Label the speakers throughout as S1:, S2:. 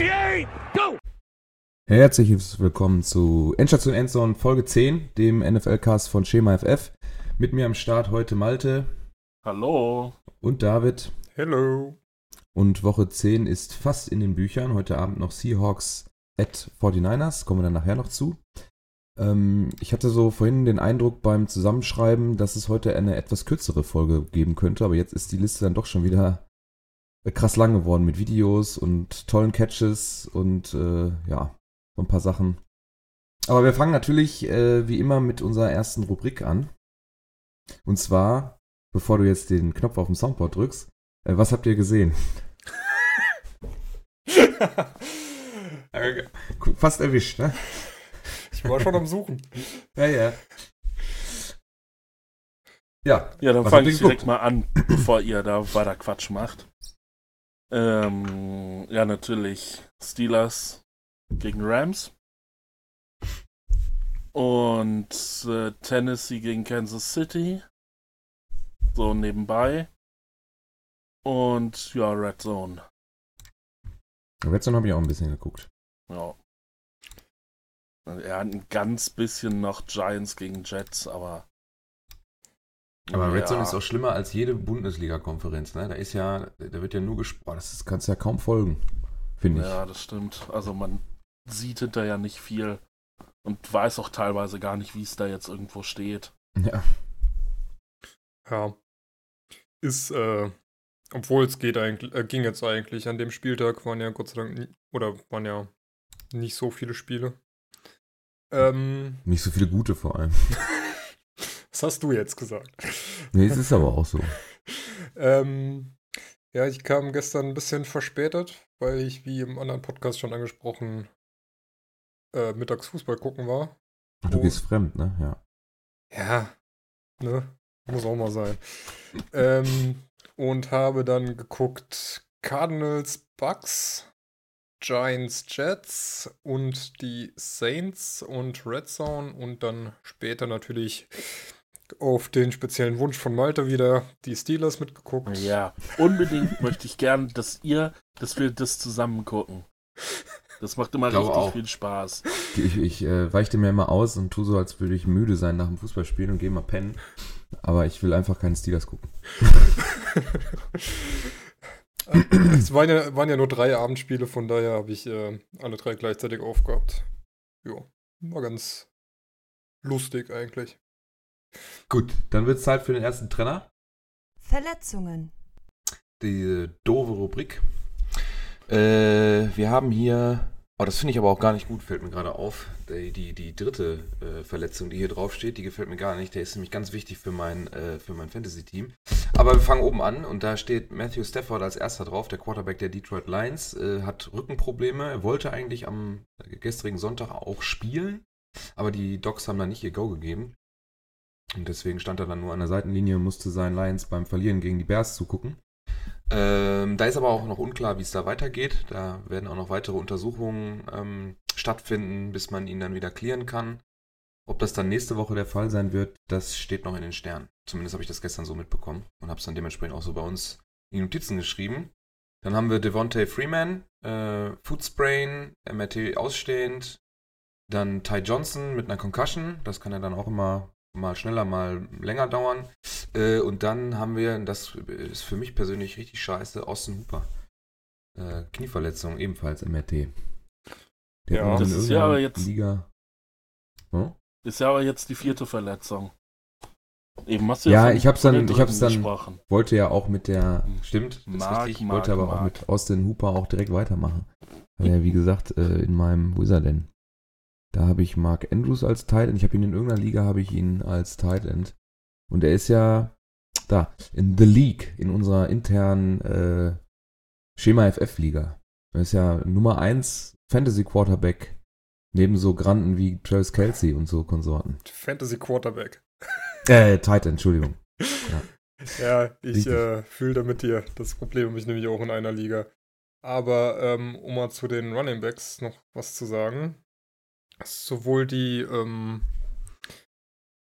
S1: 58, go!
S2: Herzlich willkommen zu Endstation Endzone Folge 10, dem NFL-Cast von Schema FF. Mit mir am Start heute Malte
S3: Hallo.
S2: und David.
S4: Hello.
S2: Und Woche 10 ist fast in den Büchern. Heute Abend noch Seahawks at 49ers. Kommen wir dann nachher noch zu. Ähm, ich hatte so vorhin den Eindruck beim Zusammenschreiben, dass es heute eine etwas kürzere Folge geben könnte. Aber jetzt ist die Liste dann doch schon wieder krass lang geworden mit Videos und tollen Catches und äh, ja, so ein paar Sachen. Aber wir fangen natürlich äh, wie immer mit unserer ersten Rubrik an. Und zwar, bevor du jetzt den Knopf auf dem Soundboard drückst, äh, was habt ihr gesehen? Fast erwischt, ne?
S4: Ich war schon am Suchen.
S2: Ja, ja. Ja,
S3: Ja, dann fange ich direkt mal an, bevor ihr da weiter Quatsch macht. Ähm, ja, natürlich Steelers gegen Rams. Und äh, Tennessee gegen Kansas City. So nebenbei. Und ja, Red Zone.
S2: Red Zone habe ich auch ein bisschen geguckt.
S3: Ja. Er hat ein ganz bisschen noch Giants gegen Jets, aber.
S2: Aber Red
S3: ja.
S2: Zone ist auch schlimmer als jede Bundesliga-Konferenz, ne? Da ist ja, da wird ja nur gesprochen. Das ist- kannst du ja kaum folgen, finde ich.
S3: Ja, das stimmt. Also man sieht hinterher nicht viel und weiß auch teilweise gar nicht, wie es da jetzt irgendwo steht.
S2: Ja.
S4: Ja. Ist, äh, obwohl es geht eigentlich, äh, ging jetzt eigentlich. An dem Spieltag waren ja Gott sei Dank, nie, oder waren ja nicht so viele Spiele. Ähm,
S2: Nicht so viele gute vor allem.
S4: was hast du jetzt gesagt?
S2: Nee, es ist aber auch so.
S4: ähm, ja, ich kam gestern ein bisschen verspätet, weil ich, wie im anderen Podcast schon angesprochen, äh, mittags Fußball gucken war.
S2: Du
S4: Oh.
S2: gehst fremd, ne? Ja.
S4: Ja, ne? Muss auch mal sein. ähm, und habe dann geguckt Cardinals, Bucks, Giants, Jets und die Saints und Red Zone und dann später natürlich auf den speziellen Wunsch von Malte wieder die Steelers mitgeguckt.
S3: Ja, unbedingt möchte ich gern, dass ihr, dass wir das zusammen gucken. Das macht immer richtig
S2: auch.
S3: viel Spaß.
S2: Ich, ich äh, weichte mir immer aus und tu so, als würde ich müde sein nach dem Fußballspielen und gehe mal pennen. Aber ich will einfach keine Steelers gucken.
S4: es waren ja, waren ja nur drei Abendspiele, von daher habe ich äh, alle drei gleichzeitig aufgehabt. Jo, war ganz lustig eigentlich.
S2: Gut, dann wird es Zeit für den ersten Trenner.
S5: Verletzungen.
S2: Die doofe Rubrik. Äh, wir haben hier, oh, das finde ich aber auch gar nicht gut, fällt mir gerade auf. Die, die, die dritte äh, Verletzung, die hier drauf steht, die gefällt mir gar nicht. Der ist nämlich ganz wichtig für mein, äh, für mein Fantasy-Team. Aber wir fangen oben an und da steht Matthew Stafford als erster drauf, der Quarterback der Detroit Lions, äh, hat Rückenprobleme. Er wollte eigentlich am gestrigen Sonntag auch spielen, aber die Docs haben da nicht ihr Go gegeben. Und deswegen stand er dann nur an der Seitenlinie und musste seinen Lions beim Verlieren gegen die Bears zugucken. Ähm, da ist aber auch noch unklar, wie es da weitergeht. Da werden auch noch weitere Untersuchungen ähm, stattfinden, bis man ihn dann wieder klären kann. Ob das dann nächste Woche der Fall sein wird, das steht noch in den Sternen. Zumindest habe ich das gestern so mitbekommen und habe es dann dementsprechend auch so bei uns in die Notizen geschrieben. Dann haben wir Devontae Freeman, äh, Foodsprain, MRT ausstehend. Dann Ty Johnson mit einer Concussion. Das kann ja dann auch immer mal schneller, mal länger dauern. Äh, und dann haben wir, das ist für mich persönlich richtig scheiße, Austin Hooper. Äh, Knieverletzung, ebenfalls MRT. Der
S4: Ja,
S3: das ist ja aber jetzt-
S2: Liga. Hm?
S3: Ist ja aber jetzt die vierte Verletzung. Eben hast du
S2: Ja,
S3: von-
S2: ich hab's dann- ich hab's dann-
S3: gesprochen.
S2: Wollte ja auch mit der, stimmt, ist
S3: Mark,
S2: richtig,
S3: Mark,
S2: wollte aber auch
S3: Mark.
S2: mit Austin Hooper auch direkt weitermachen. Weil er, wie gesagt, äh, in meinem, wo ist er denn? Da habe ich Mark Andrews als Tight End. Ich habe ihn in irgendeiner Liga, habe ich ihn als Tight End. Und er ist ja da, in The League, in unserer internen äh, Schema FF-Liga. Er ist ja Nummer 1 Fantasy Quarterback neben so Granden wie Travis Kelsey und so Konsorten.
S4: Fantasy Quarterback.
S2: Äh, Tight End, Entschuldigung.
S4: Ja, ich
S2: Richtig.
S4: äh, fühle da mit dir. Das Problem habe ich nämlich auch in einer Liga. Aber ähm, um mal zu den Running Backs noch was zu sagen. Sowohl die, ähm,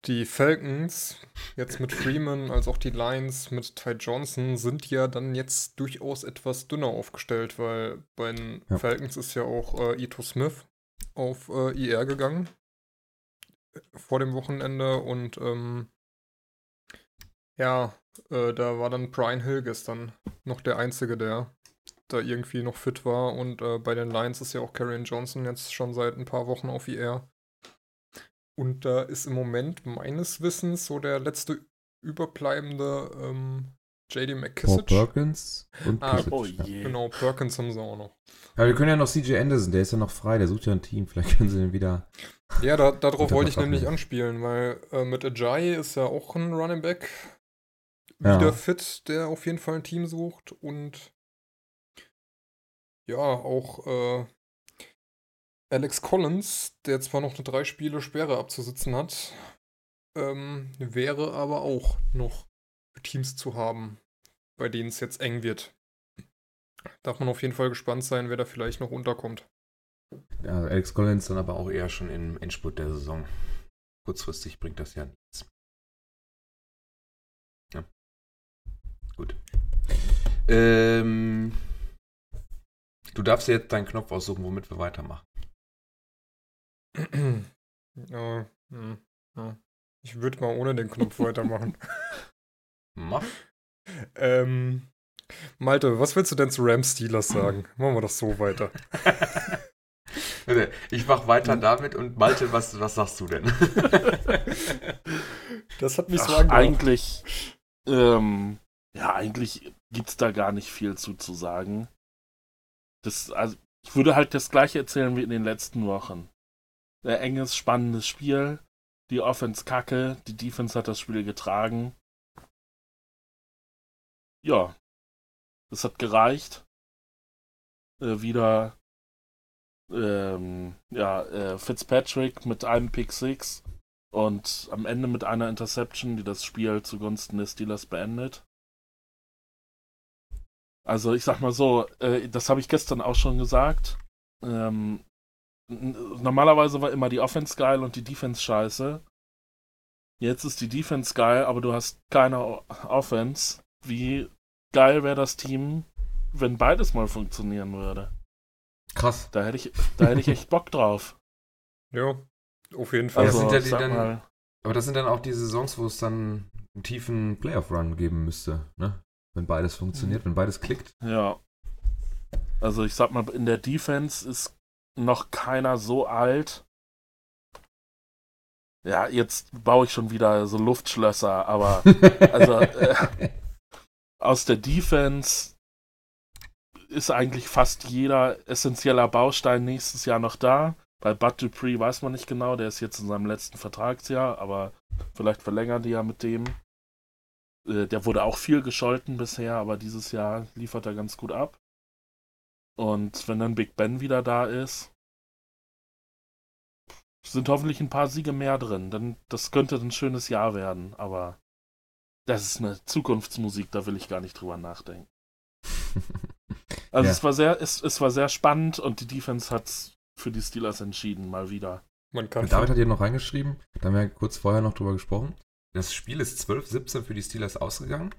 S4: Die Falcons, jetzt mit Freeman, als auch die Lions mit Ty Johnson, sind ja dann jetzt durchaus etwas dünner aufgestellt, weil bei den
S2: Ja.
S4: Falcons ist ja auch äh, Ito Smith auf äh, IR gegangen äh, vor dem Wochenende und ähm, ja, äh, da war dann Brian Hill gestern noch der Einzige, der da irgendwie noch fit war und äh, bei den Lions ist ja auch Karrion Johnson jetzt schon seit ein paar Wochen auf IR. Und da ist im Moment meines Wissens so der letzte überbleibende ähm, JD
S2: Paul
S4: McKissick.
S2: Perkins und
S4: Ah,
S2: Kisic,
S3: Oh
S2: ja.
S3: je.
S4: Genau, Perkins haben sie auch noch.
S2: Aber wir können ja noch CJ Anderson, der ist ja noch frei, der sucht ja ein Team. Vielleicht können sie den wieder.
S4: Ja, da, darauf wollte ich nämlich anspielen, weil äh, mit Ajayi ist ja auch ein Running Back
S2: Ja.
S4: wieder fit, der auf jeden Fall ein Team sucht und ja, auch äh, Alex Collins, der zwar noch eine drei Spiele Sperre abzusitzen hat, ähm, wäre aber auch noch Teams zu haben, bei denen es jetzt eng wird. Darf man auf jeden Fall gespannt sein, wer da vielleicht noch unterkommt.
S2: Ja, Alex Collins dann aber
S6: Aber auch eher schon im Endspurt der Saison. Kurzfristig bringt das ja nichts. Ja. Gut. Ähm, du darfst jetzt deinen Knopf aussuchen, womit wir weitermachen.
S4: hm. Ich würde mal ohne den Knopf weitermachen.
S6: Mach.
S4: ähm, Malte, was willst du denn zu Rams Steelers sagen? Machen wir das so weiter.
S6: Ich mach weiter damit und Malte, was, was sagst du denn?
S4: Das hat mich so
S3: Ach,
S4: angehört.
S3: eigentlich, ähm, ja, eigentlich gibt's da gar nicht viel zu, zu sagen. Das, also, ich würde halt das gleiche erzählen wie in den letzten Wochen. Ein enges, spannendes Spiel. Die Offense kacke, die Defense hat das Spiel getragen. Ja, das hat gereicht. Äh, wieder, ähm, ja, äh, Fitzpatrick mit einem Pick Six und am Ende mit einer Interception, die das Spiel zugunsten des Steelers beendet. Also ich sag mal so, äh, das habe ich gestern auch schon gesagt. Ähm, normalerweise war immer die Offense geil und die Defense scheiße. Jetzt ist die Defense geil, aber du hast keine O- Offense. Wie geil wäre das Team, wenn beides mal funktionieren würde?
S2: Krass.
S3: Da hätte ich, da hätte ich echt Bock drauf.
S4: Ja, auf jeden Fall.
S3: Also,
S2: sind ja die
S3: ich sag
S2: dann-
S3: mal,
S2: Aber das sind dann auch die Saisons, wo es dann einen tiefen Playoff-Run geben müsste, ne? Wenn beides funktioniert, wenn beides klickt.
S3: Ja. Also ich sag mal, in der Defense ist noch keiner so alt. Ja, jetzt baue ich schon wieder so Luftschlösser, aber also äh, aus der Defense ist eigentlich fast jeder essentieller Baustein nächstes Jahr noch da. Bei Bud Dupree weiß man nicht genau, der ist jetzt in seinem letzten Vertragsjahr, aber vielleicht verlängern die ja mit dem. Äh, Der wurde auch viel gescholten bisher, aber dieses Jahr liefert er ganz gut ab. Und wenn dann Big Ben wieder da ist, sind hoffentlich ein paar Siege mehr drin. Denn das könnte ein schönes Jahr werden, aber das ist eine Zukunftsmusik, da will ich gar nicht drüber nachdenken. Also
S2: Ja.
S3: es war sehr, es, es war sehr spannend und die Defense hat's für die Steelers entschieden, mal wieder.
S4: Man kann
S2: Und David hat hier noch reingeschrieben, da haben wir ja kurz vorher noch drüber gesprochen.
S6: Das Spiel ist 12-17 für die Steelers ausgegangen.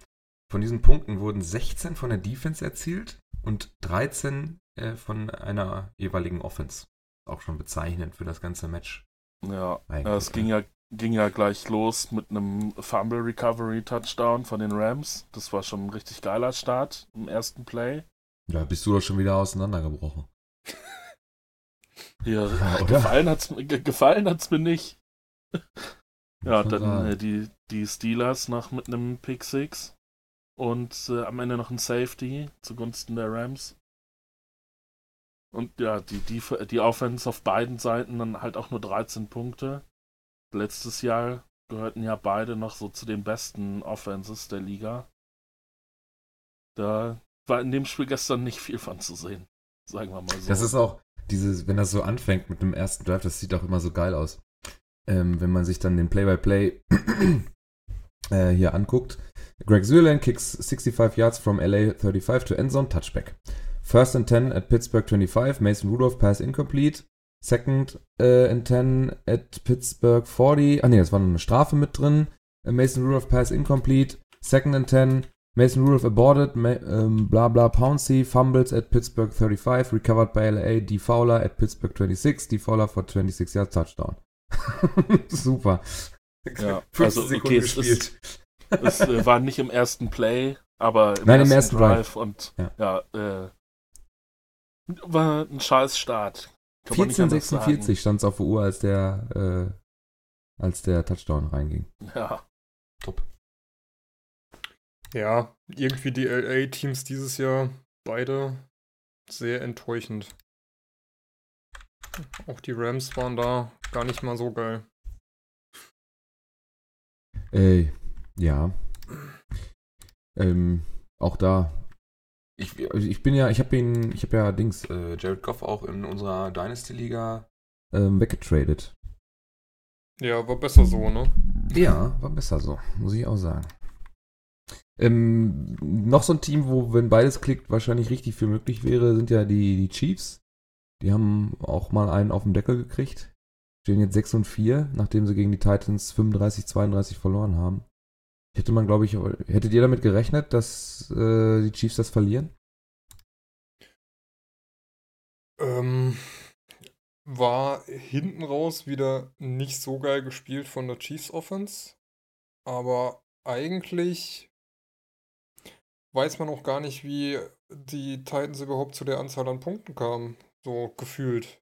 S6: Von diesen Punkten wurden 16 von der Defense erzielt und 13 äh, von einer jeweiligen Offense. Auch schon bezeichnend für das ganze Match.
S3: Ja,
S2: Eigentlich,
S3: es ging ja, ging ja gleich los mit einem Fumble Recovery Touchdown von den Rams. Das war schon ein richtig geiler Start im ersten Play.
S2: Da bist du doch schon wieder auseinandergebrochen.
S3: Ja,
S2: Ja,
S3: gefallen hat's, ge gefallen hat's mir nicht. Ja, dann äh, die, die Steelers noch mit einem Pick Six und äh, am Ende noch ein Safety zugunsten der Rams. Und ja, die, die, die Offense auf beiden Seiten dann halt auch nur 13 Punkte. Letztes Jahr gehörten ja beide noch so zu den besten Offenses der Liga. Da war in dem Spiel gestern nicht viel von zu sehen. Sagen wir mal so.
S2: Das ist auch, dieses, wenn das so anfängt mit dem ersten Drive, das sieht auch immer so geil aus. Ähm, wenn man sich dann den Play-by-Play äh, hier anguckt. Greg Zuerlein kicks 65 yards from LA 35 to endzone touchback. First and 10 at Pittsburgh 25, Mason Rudolph pass incomplete. Second äh, and 10 at Pittsburgh 40. Ah ne, das war noch eine Strafe mit drin. Äh, Mason Rudolph Pass incomplete. Second and 10. Mason Rudolph aborted. Ma ähm, bla bla Pouncey. Fumbles at Pittsburgh 35. Recovered by LA. D. Fowler at Pittsburgh 26. D. Fowler for 26 Yards Touchdown. Super.
S3: Ja,
S4: 15
S3: also okay,
S4: Sekunden
S3: es,
S4: gespielt.
S3: ist, es äh, war nicht im ersten Play, aber im
S2: Nein, im
S3: ersten
S2: ersten
S3: Drive und
S2: Ja.
S3: ja, äh, war ein scheiß Start. Kann man nicht anders
S2: 14:46 stand es auf der Uhr, als der, äh, als der Touchdown reinging.
S3: Ja,
S6: Top.
S4: Ja, irgendwie die LA-Teams dieses Jahr beide sehr enttäuschend. Auch die Rams waren da gar nicht mal so geil.
S2: Äh, ja. Ähm, auch da.
S6: Ich,
S2: Also ich bin ja, ich habe ihn, ich habe ja Dings
S6: äh, Jared Goff auch in unserer Dynasty-Liga.
S2: ähm, weggetradet.
S4: Ja, war besser so, ne?
S2: Ja, war besser so, muss ich auch sagen. Ähm, noch so ein Team, wo, wenn beides klickt, wahrscheinlich richtig viel möglich wäre, sind ja die, die Chiefs. Die haben auch mal einen auf den Deckel gekriegt. Stehen jetzt 6 und 4, nachdem sie gegen die Titans 35, 32 verloren haben. Hätte man, glaube ich, hättet ihr damit gerechnet, dass äh, die Chiefs das verlieren?
S4: Ähm, war hinten raus wieder nicht so geil gespielt von der Chiefs Offense. Aber eigentlich weiß man auch gar nicht, wie die Titans überhaupt zu der Anzahl an Punkten kamen. So gefühlt.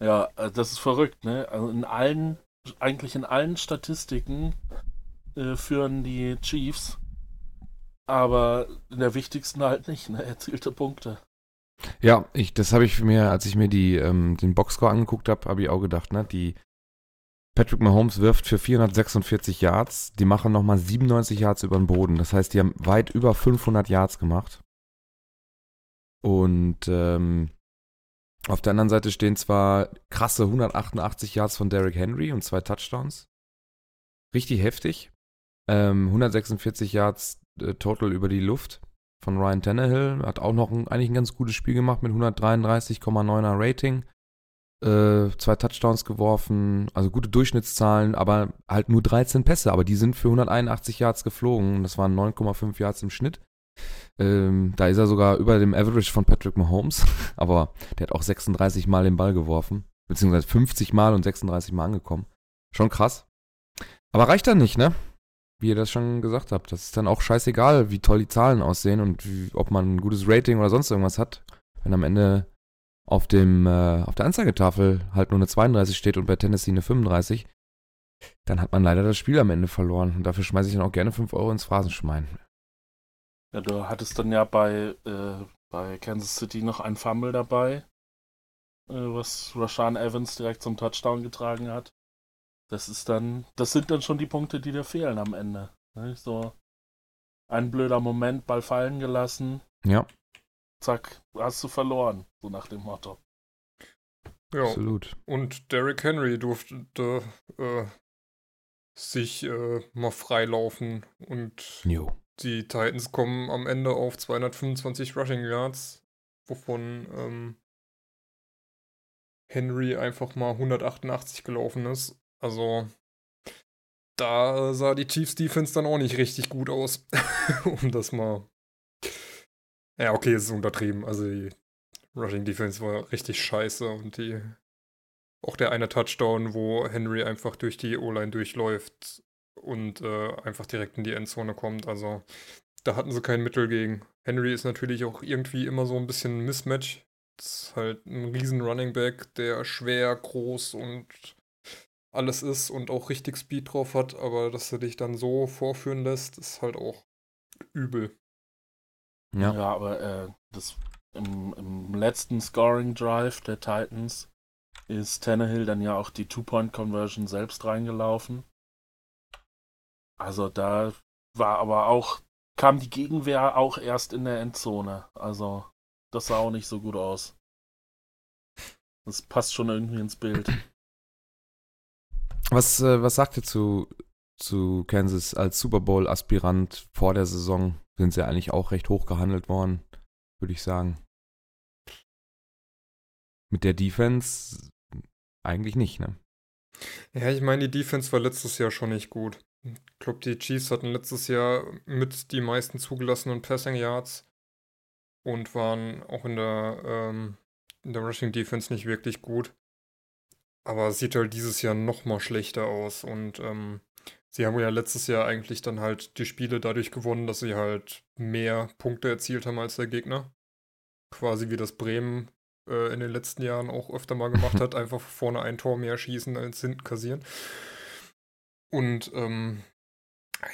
S3: Ja, äh, das ist verrückt, ne? Also in allen, eigentlich in allen Statistiken äh, führen die Chiefs, aber in der wichtigsten halt nicht, ne? Erzielte Punkte.
S6: Ja, ich, das habe ich mir, als ich mir die, ähm, den Boxscore angeguckt habe, habe ich auch gedacht, ne? Die Patrick Mahomes wirft für 446 Yards, die machen nochmal 97 Yards über den Boden. Das heißt, die haben weit über 500 Yards gemacht. Und ähm, auf der anderen Seite stehen zwar krasse 188 Yards von Derrick Henry und zwei Touchdowns. Richtig heftig. Ähm, 146 Yards äh, total über die Luft von Ryan Tannehill. Hat auch noch ein, eigentlich ein ganz gutes Spiel gemacht mit 133,9er Rating. Äh, zwei Touchdowns geworfen, also gute Durchschnittszahlen, aber halt nur 13 Pässe, aber die sind für 181 Yards geflogen. Das waren 9,5 Yards im Schnitt. Ähm, da ist er sogar über dem Average von Patrick Mahomes, aber der hat auch 36 Mal den Ball geworfen, beziehungsweise 50 Mal und 36 Mal angekommen. Schon krass. Aber reicht dann nicht, ne? Wie ihr das schon gesagt habt. Das ist dann auch scheißegal, wie toll die Zahlen aussehen und wie, ob man ein gutes Rating oder sonst irgendwas hat. Wenn am Ende auf, dem, äh, auf der Anzeigetafel halt nur eine 32 steht und bei Tennessee eine 35, dann hat man leider das Spiel am Ende verloren. Und dafür schmeiße ich dann auch gerne 5 Euro ins Phrasenschwein.
S3: Ja, du hattest dann ja bei, äh, bei Kansas City noch ein Fumble dabei, äh, was Rashan Evans direkt zum Touchdown getragen hat. Das ist dann, das sind dann schon die Punkte, die dir fehlen am Ende. Ne? So ein blöder Moment, Ball fallen gelassen,
S6: Ja,
S3: zack, hast du verloren, so nach dem Motto.
S4: Ja,
S6: absolut.
S4: und Derrick Henry durfte äh, sich äh, mal freilaufen und
S6: Jo.
S4: Die Titans kommen am Ende auf 225 Rushing Yards, wovon ähm, Henry einfach mal 188 gelaufen ist. Also da sah die Chiefs Defense dann auch nicht richtig gut aus, um das mal. Ja, okay, es ist untertrieben. Also die Rushing Defense war richtig scheiße und die auch der eine Touchdown, wo Henry einfach durch die O-Line durchläuft und äh, einfach direkt in die Endzone kommt. Also da hatten sie kein Mittel gegen. Henry ist natürlich auch irgendwie immer so ein bisschen ein Mismatch. Das ist halt ein riesen Running Back, der schwer, groß und alles ist und auch richtig Speed drauf hat, aber dass er dich dann so vorführen lässt, ist halt auch übel.
S6: Ja.
S3: Ja, aber äh, das, im, im letzten Scoring Drive der Titans ist Tannehill dann ja auch die Two-Point-Conversion selbst reingelaufen. Also da war aber auch, kam die Gegenwehr auch erst in der Endzone. Also das sah auch nicht so gut aus. Das passt schon irgendwie ins Bild.
S6: Was, äh, was sagt ihr zu, zu Kansas als Super Bowl-Aspirant vor der Saison? Sind sie eigentlich auch recht hoch gehandelt worden, würde ich sagen.
S2: mit der Defense eigentlich nicht, ne?
S4: Ja, ich meine, die Defense war letztes Jahr schon nicht gut. Ich glaube, die Chiefs hatten letztes Jahr mit die meisten zugelassenen Passing Yards und waren auch in der, ähm, in der Rushing Defense nicht wirklich gut. Aber es sieht halt dieses Jahr noch mal schlechter aus und ähm, sie haben ja letztes Jahr eigentlich dann halt die Spiele dadurch gewonnen, dass sie halt mehr Punkte erzielt haben als der Gegner. Quasi wie das Bremen äh, in den letzten Jahren auch öfter mal gemacht hat, einfach vorne ein Tor mehr schießen als hinten kassieren. Und ähm,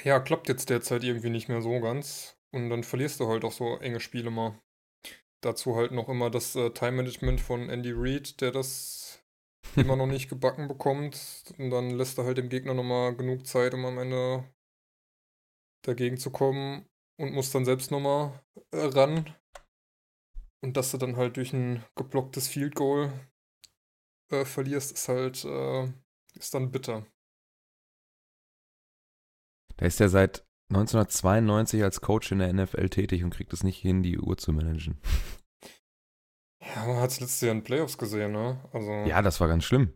S4: ja, klappt jetzt derzeit irgendwie nicht mehr so ganz. Und dann verlierst du halt auch so enge Spiele mal. Dazu halt noch immer das äh, Time-Management von Andy Reid, der das immer noch nicht gebacken bekommt. Und dann lässt er halt dem Gegner nochmal genug Zeit, um am Ende dagegen zu kommen und muss dann selbst nochmal äh, ran. Und dass du dann halt durch ein geblocktes Field Goal äh, verlierst, ist halt, äh, ist dann bitter.
S2: Da ist er seit 1992 als Coach in der NFL tätig und kriegt es nicht hin, die Uhr zu managen.
S4: Ja, man hat es letztes Jahr in Playoffs gesehen, ne? Also,
S2: Ja, das war ganz schlimm.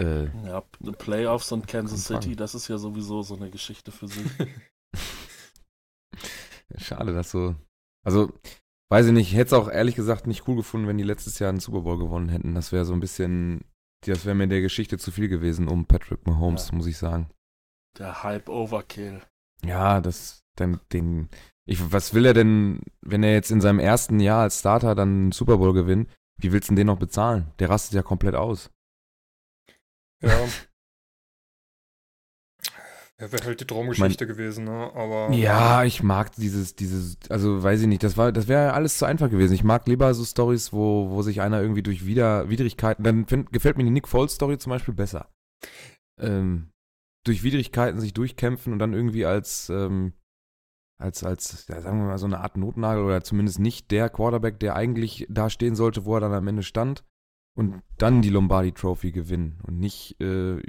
S2: Äh,
S3: Ja, Playoffs und Kansas
S2: Anfang.
S3: City, das ist ja sowieso so eine Geschichte für sich.
S2: schade, dass so. Also, weiß ich nicht, ich hätte es auch ehrlich gesagt nicht cool gefunden, wenn die letztes Jahr einen Super Bowl gewonnen hätten. Das wäre so ein bisschen. Das wäre mir in der Geschichte zu viel gewesen um Patrick Mahomes,
S3: Ja.
S2: muss ich sagen.
S3: Der Hype Overkill.
S2: Ja, das, dann, den, ich, was will er denn, wenn er jetzt in seinem ersten Jahr als Starter dann einen Super Bowl gewinnt? Wie willst du denn den noch bezahlen? Der rastet ja komplett aus.
S4: ja. Ja, wäre halt die Traumgeschichte gewesen, ne? Aber.
S2: Ja, ich mag dieses, dieses, also weiß ich nicht, das war, das wäre alles zu einfach gewesen. Ich mag lieber so Stories, wo, wo sich einer irgendwie durch Wider, Widrigkeiten, dann find, gefällt mir die Nick Foles Story zum Beispiel besser. Ähm, durch Widrigkeiten sich durchkämpfen und dann irgendwie als, ähm, als, als, ja, sagen wir mal, so eine Art Notnagel oder zumindest nicht der Quarterback, der eigentlich da stehen sollte, wo er dann am Ende stand und dann die Lombardi Trophy gewinnen und nicht, äh,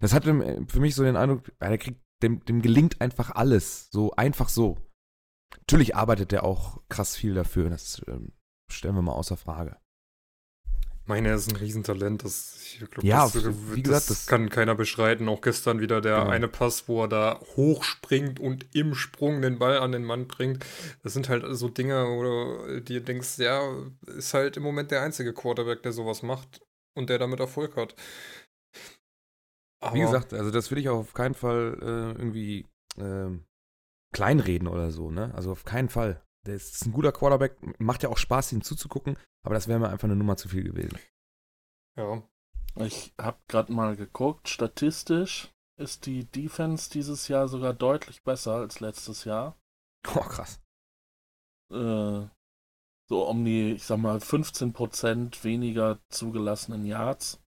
S2: das hatte für mich so den Eindruck, ja, der kriegt, dem, dem gelingt einfach alles, so einfach so. Natürlich arbeitet er auch krass viel dafür, das ähm, stellen wir mal außer Frage.
S4: Meine, er ist ein Riesentalent. Das, ich glaub,
S2: Ja,
S4: das,
S2: wie
S4: das,
S2: gesagt, das-
S4: kann keiner bestreiten. Auch gestern wieder der
S2: Genau.
S4: eine Pass, wo er da hochspringt und im Sprung den Ball an den Mann bringt. Das sind halt so Dinge, wo du dir denkst, ja, ist halt im Moment der einzige Quarterback, der sowas macht und der damit Erfolg hat. Aber
S2: Wie gesagt, also das will ich auch auf keinen Fall äh, irgendwie ähm, kleinreden oder so, ne? Also auf keinen Fall. Der ist, ein guter Quarterback, macht ja auch Spaß, ihm zuzugucken, aber das wäre mir einfach eine Nummer zu viel gewesen.
S4: ja,
S3: Ich habe gerade mal geguckt, statistisch ist die Defense dieses Jahr sogar deutlich besser als letztes Jahr.
S2: Oh, krass.
S3: Äh, so um die, ich sag mal, 15% weniger zugelassenen Yards.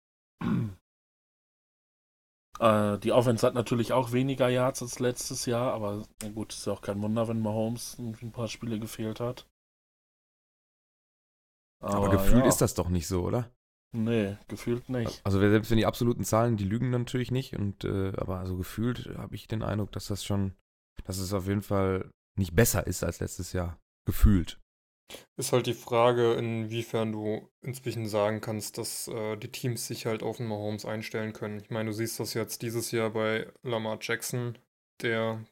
S3: Äh, die Offense hat natürlich auch weniger Yards als letztes Jahr, aber na gut, ist ja auch kein Wunder, wenn Mahomes ein paar Spiele gefehlt hat.
S2: Aber, gefühlt
S3: ja,
S2: ist das doch nicht so, oder?
S3: Nee, gefühlt nicht.
S2: Also selbst wenn die absoluten Zahlen, die lügen natürlich nicht, und äh, aber also gefühlt habe ich den Eindruck, dass das schon, dass es auf jeden Fall nicht besser ist als letztes Jahr. Gefühlt.
S4: Ist halt die Frage, inwiefern du inzwischen sagen kannst, dass äh, die Teams sich halt auf den Mahomes einstellen können. Ich meine, du siehst das jetzt dieses Jahr bei Lamar Jackson, der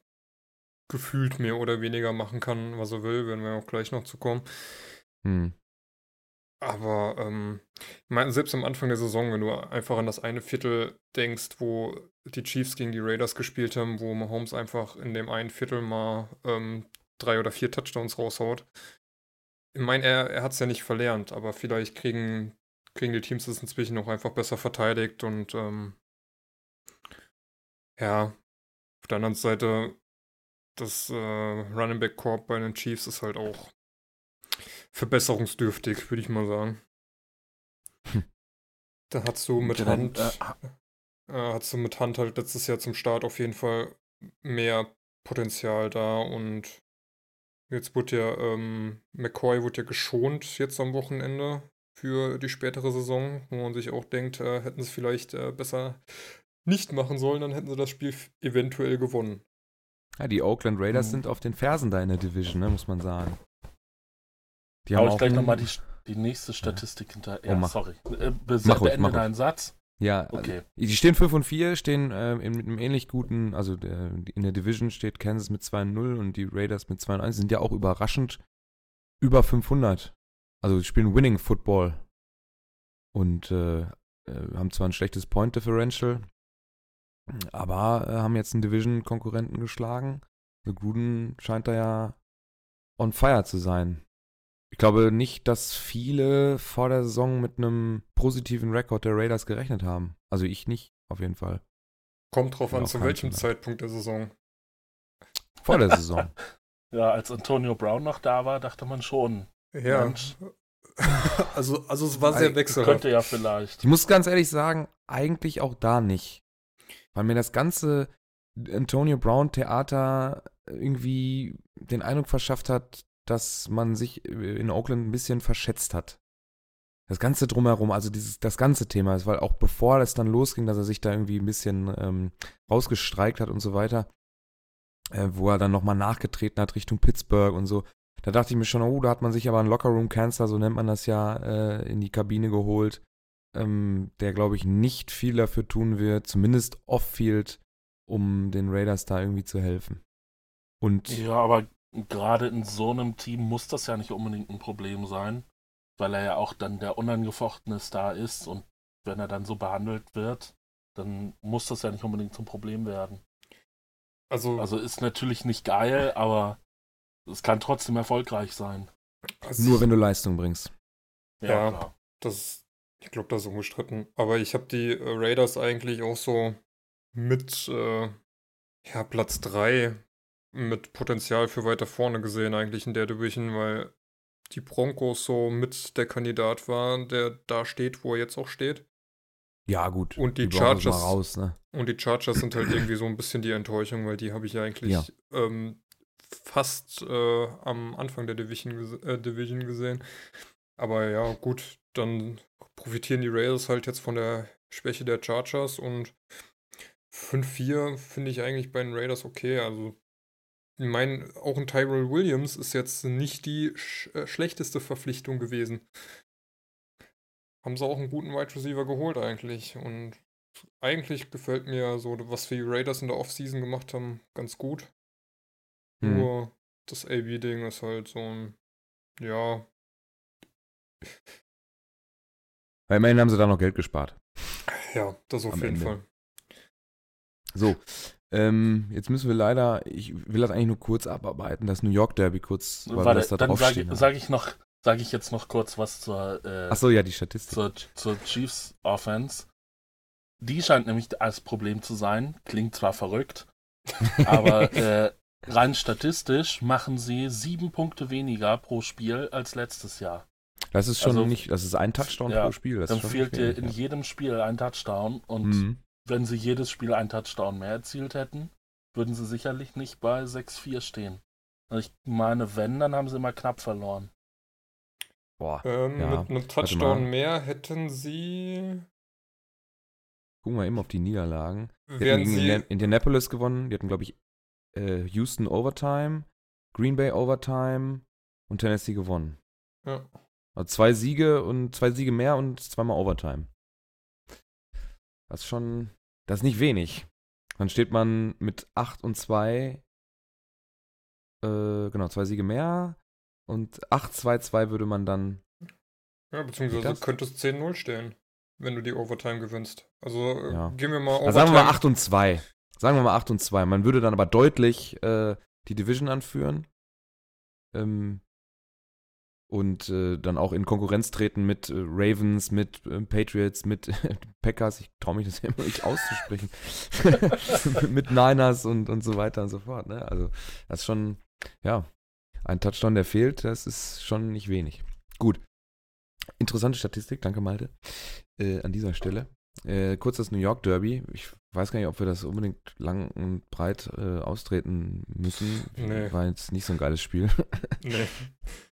S4: gefühlt mehr oder weniger machen kann, was er will, werden wir auch gleich noch zu kommen.
S2: Hm.
S4: Aber ähm, ich meine, selbst am Anfang der Saison, wenn du einfach an das eine Viertel denkst, wo die Chiefs gegen die Raiders gespielt haben, wo Mahomes einfach in dem einen Viertel mal ähm, drei oder vier Touchdowns raushaut. Ich meine, er, er hat es ja nicht verlernt, aber vielleicht kriegen, kriegen die Teams das inzwischen auch einfach besser verteidigt und ähm, ja, auf der anderen Seite, das äh, Running Back Corp bei den Chiefs ist halt auch verbesserungsdürftig, würde ich mal sagen.
S2: Hm.
S4: Da hast du mit Hand,
S3: äh,
S4: äh, hast du mit Hand halt letztes Jahr zum Start auf jeden Fall mehr Potenzial da und jetzt wurde ja, ähm, McCoy wurde ja geschont jetzt am Wochenende für die spätere Saison, wo man sich auch denkt, äh, hätten sie vielleicht äh, besser nicht machen sollen, dann hätten sie das Spiel eventuell gewonnen.
S2: Ja, die Oakland Raiders
S3: Mhm.
S2: sind auf den Fersen da in der Division, ne, muss man sagen. Die
S3: Hau
S2: haben
S3: ich
S2: auch
S3: gleich nochmal die, Die nächste Statistik hinter.
S2: Oh,
S3: Ja,
S2: mach.
S3: sorry. Äh,
S2: Mach ruhig,
S3: beende
S2: mach
S3: deinen Satz.
S2: Ja,
S3: Okay.
S2: also, die stehen 5 und 4, stehen äh, in, mit einem ähnlich guten, also der, in der Division steht Kansas mit 2 und 0 und die Raiders mit 2 und 1, sind ja auch überraschend über 500. Also die spielen Winning Football und äh, äh, haben zwar ein schlechtes Point Differential, aber äh, haben jetzt einen Division-Konkurrenten geschlagen. Also Gruden scheint da ja on fire zu sein. Ich glaube nicht, dass viele vor der Saison mit einem positiven Rekord der Raiders gerechnet haben. Also ich nicht, auf jeden Fall.
S4: Kommt drauf an, zu welchem. Zeitpunkt der Saison.
S2: Vor der Saison.
S3: Ja, als Antonio Brown noch da war, dachte man schon.
S4: Ja.
S3: Mensch.
S4: also, also es war sehr wechselhaft.
S3: Könnte ja vielleicht.
S2: Ich muss ganz ehrlich sagen, eigentlich auch da nicht. Weil mir das ganze Antonio Brown Theater irgendwie den Eindruck verschafft hat, dass man sich in Oakland ein bisschen verschätzt hat. Das Ganze drumherum, also dieses, das ganze Thema ist, weil auch bevor es dann losging, dass er sich da irgendwie ein bisschen ähm, rausgestreikt hat und so weiter, äh, wo er dann nochmal nachgetreten hat Richtung Pittsburgh und so, da dachte ich mir schon, oh, da hat man sich aber einen Lockerroom-Cancer, so nennt man das ja, äh, in die Kabine geholt, ähm, der, glaube ich, nicht viel dafür tun wird, zumindest off-field, um den Raiders da irgendwie zu helfen. Und
S3: Ja, aber gerade in so einem Team muss das ja nicht unbedingt ein Problem sein, weil er ja auch dann der unangefochtene Star ist und wenn er dann so behandelt wird, dann muss das ja nicht unbedingt zum Problem werden.
S4: Also,
S3: Also ist natürlich nicht geil, aber es kann trotzdem erfolgreich sein.
S4: also
S2: nur wenn du Leistung bringst.
S3: Ja,
S4: Ja.
S3: klar.
S4: das, ich glaube, das ist unbestritten. Aber ich habe die äh, Raiders eigentlich auch so mit äh, ja, Platz 3 mit Potenzial für weiter vorne gesehen, eigentlich in der Division, weil die Broncos so mit der Kandidat waren, der da steht, wo er jetzt auch steht.
S2: Ja, gut.
S4: Und die
S2: Broncos
S4: Chargers-
S2: raus, ne?
S4: Und die Chargers sind halt irgendwie so ein bisschen die Enttäuschung, weil die habe ich ja eigentlich
S2: Ja.
S4: ähm, fast äh, am Anfang der Division, äh, Division gesehen. Aber ja, gut, dann profitieren die Raiders halt jetzt von der Schwäche der Chargers und 5-4 finde ich eigentlich bei den Raiders okay. Also, ich meine, auch ein Tyrell Williams ist jetzt nicht die sch äh, schlechteste Verpflichtung gewesen. Haben sie auch einen guten Wide Receiver geholt eigentlich und eigentlich gefällt mir so, was die Raiders in der Offseason gemacht haben, ganz gut.
S2: Hm.
S4: Nur das AB-Ding ist halt so ein, ja,
S2: Weil immerhin haben sie da noch Geld gespart.
S4: ja, das auf
S2: Am
S4: jeden
S2: Ende.
S4: Fall.
S2: So, ähm, jetzt müssen wir leider, ich will das eigentlich nur kurz abarbeiten, das New York Derby kurz, weil
S3: Warte,
S2: das da
S3: dann sage sag ich noch, sage ich jetzt noch kurz was zur, äh,
S2: Achso, ja, die Statistik.
S3: zur, zur Chiefs Offense. Die scheint nämlich als Problem zu sein. Klingt zwar verrückt, aber äh, rein statistisch machen sie sieben Punkte weniger pro Spiel als letztes Jahr.
S2: Das ist schon
S3: also-
S2: nicht, das ist ein Touchdown
S3: Ja,
S2: pro Spiel. Das
S3: Dann fehlt dir in
S2: ja.
S3: jedem Spiel ein Touchdown und
S2: Mhm.
S3: Wenn sie jedes Spiel ein Touchdown mehr erzielt hätten, würden sie sicherlich nicht bei 6-4 stehen. Also ich meine, wenn, dann haben sie immer knapp verloren.
S2: Boah,
S4: Ähm,
S2: Ja,
S4: mit einem. Touchdown mehr hätten sie,
S2: gucken wir eben auf die Niederlagen. Die hatten
S4: sie,
S2: Indi- Indianapolis gewonnen, die hatten, glaube ich, äh, Houston Overtime, Green Bay Overtime und Tennessee gewonnen.
S4: ja,
S2: Also zwei Siege und zwei Siege mehr und zweimal Overtime. Das ist schon, das ist nicht wenig. Dann steht man mit 8 und 2, äh, genau, zwei Siege mehr und 8-2-2 würde man dann,
S4: ja, beziehungsweise könnte es 10-0 stehen, wenn du die Overtime gewinnst. Also äh,
S2: Ja.
S4: gehen wir mal
S2: also sagen wir mal
S4: Overtime-
S2: 8 und 2. Sagen wir mal 8 und 2. Man würde dann aber deutlich äh, die Division anführen. Ähm, und äh, dann auch in Konkurrenz treten mit äh, Ravens, mit äh, Patriots, mit Packers, ich traue mich das immer nicht auszusprechen, mit Niners und, und so weiter und so fort. Ne? Also das ist schon, ja, ein Touchdown, der fehlt, das ist schon nicht wenig. Gut. Interessante Statistik, danke Malte, äh, an dieser Stelle. Äh, kurz das New York Derby. Ich weiß gar nicht, ob wir das unbedingt lang und breit äh, austreten müssen.
S4: Nee.
S2: War jetzt nicht so ein geiles Spiel.
S4: Nee.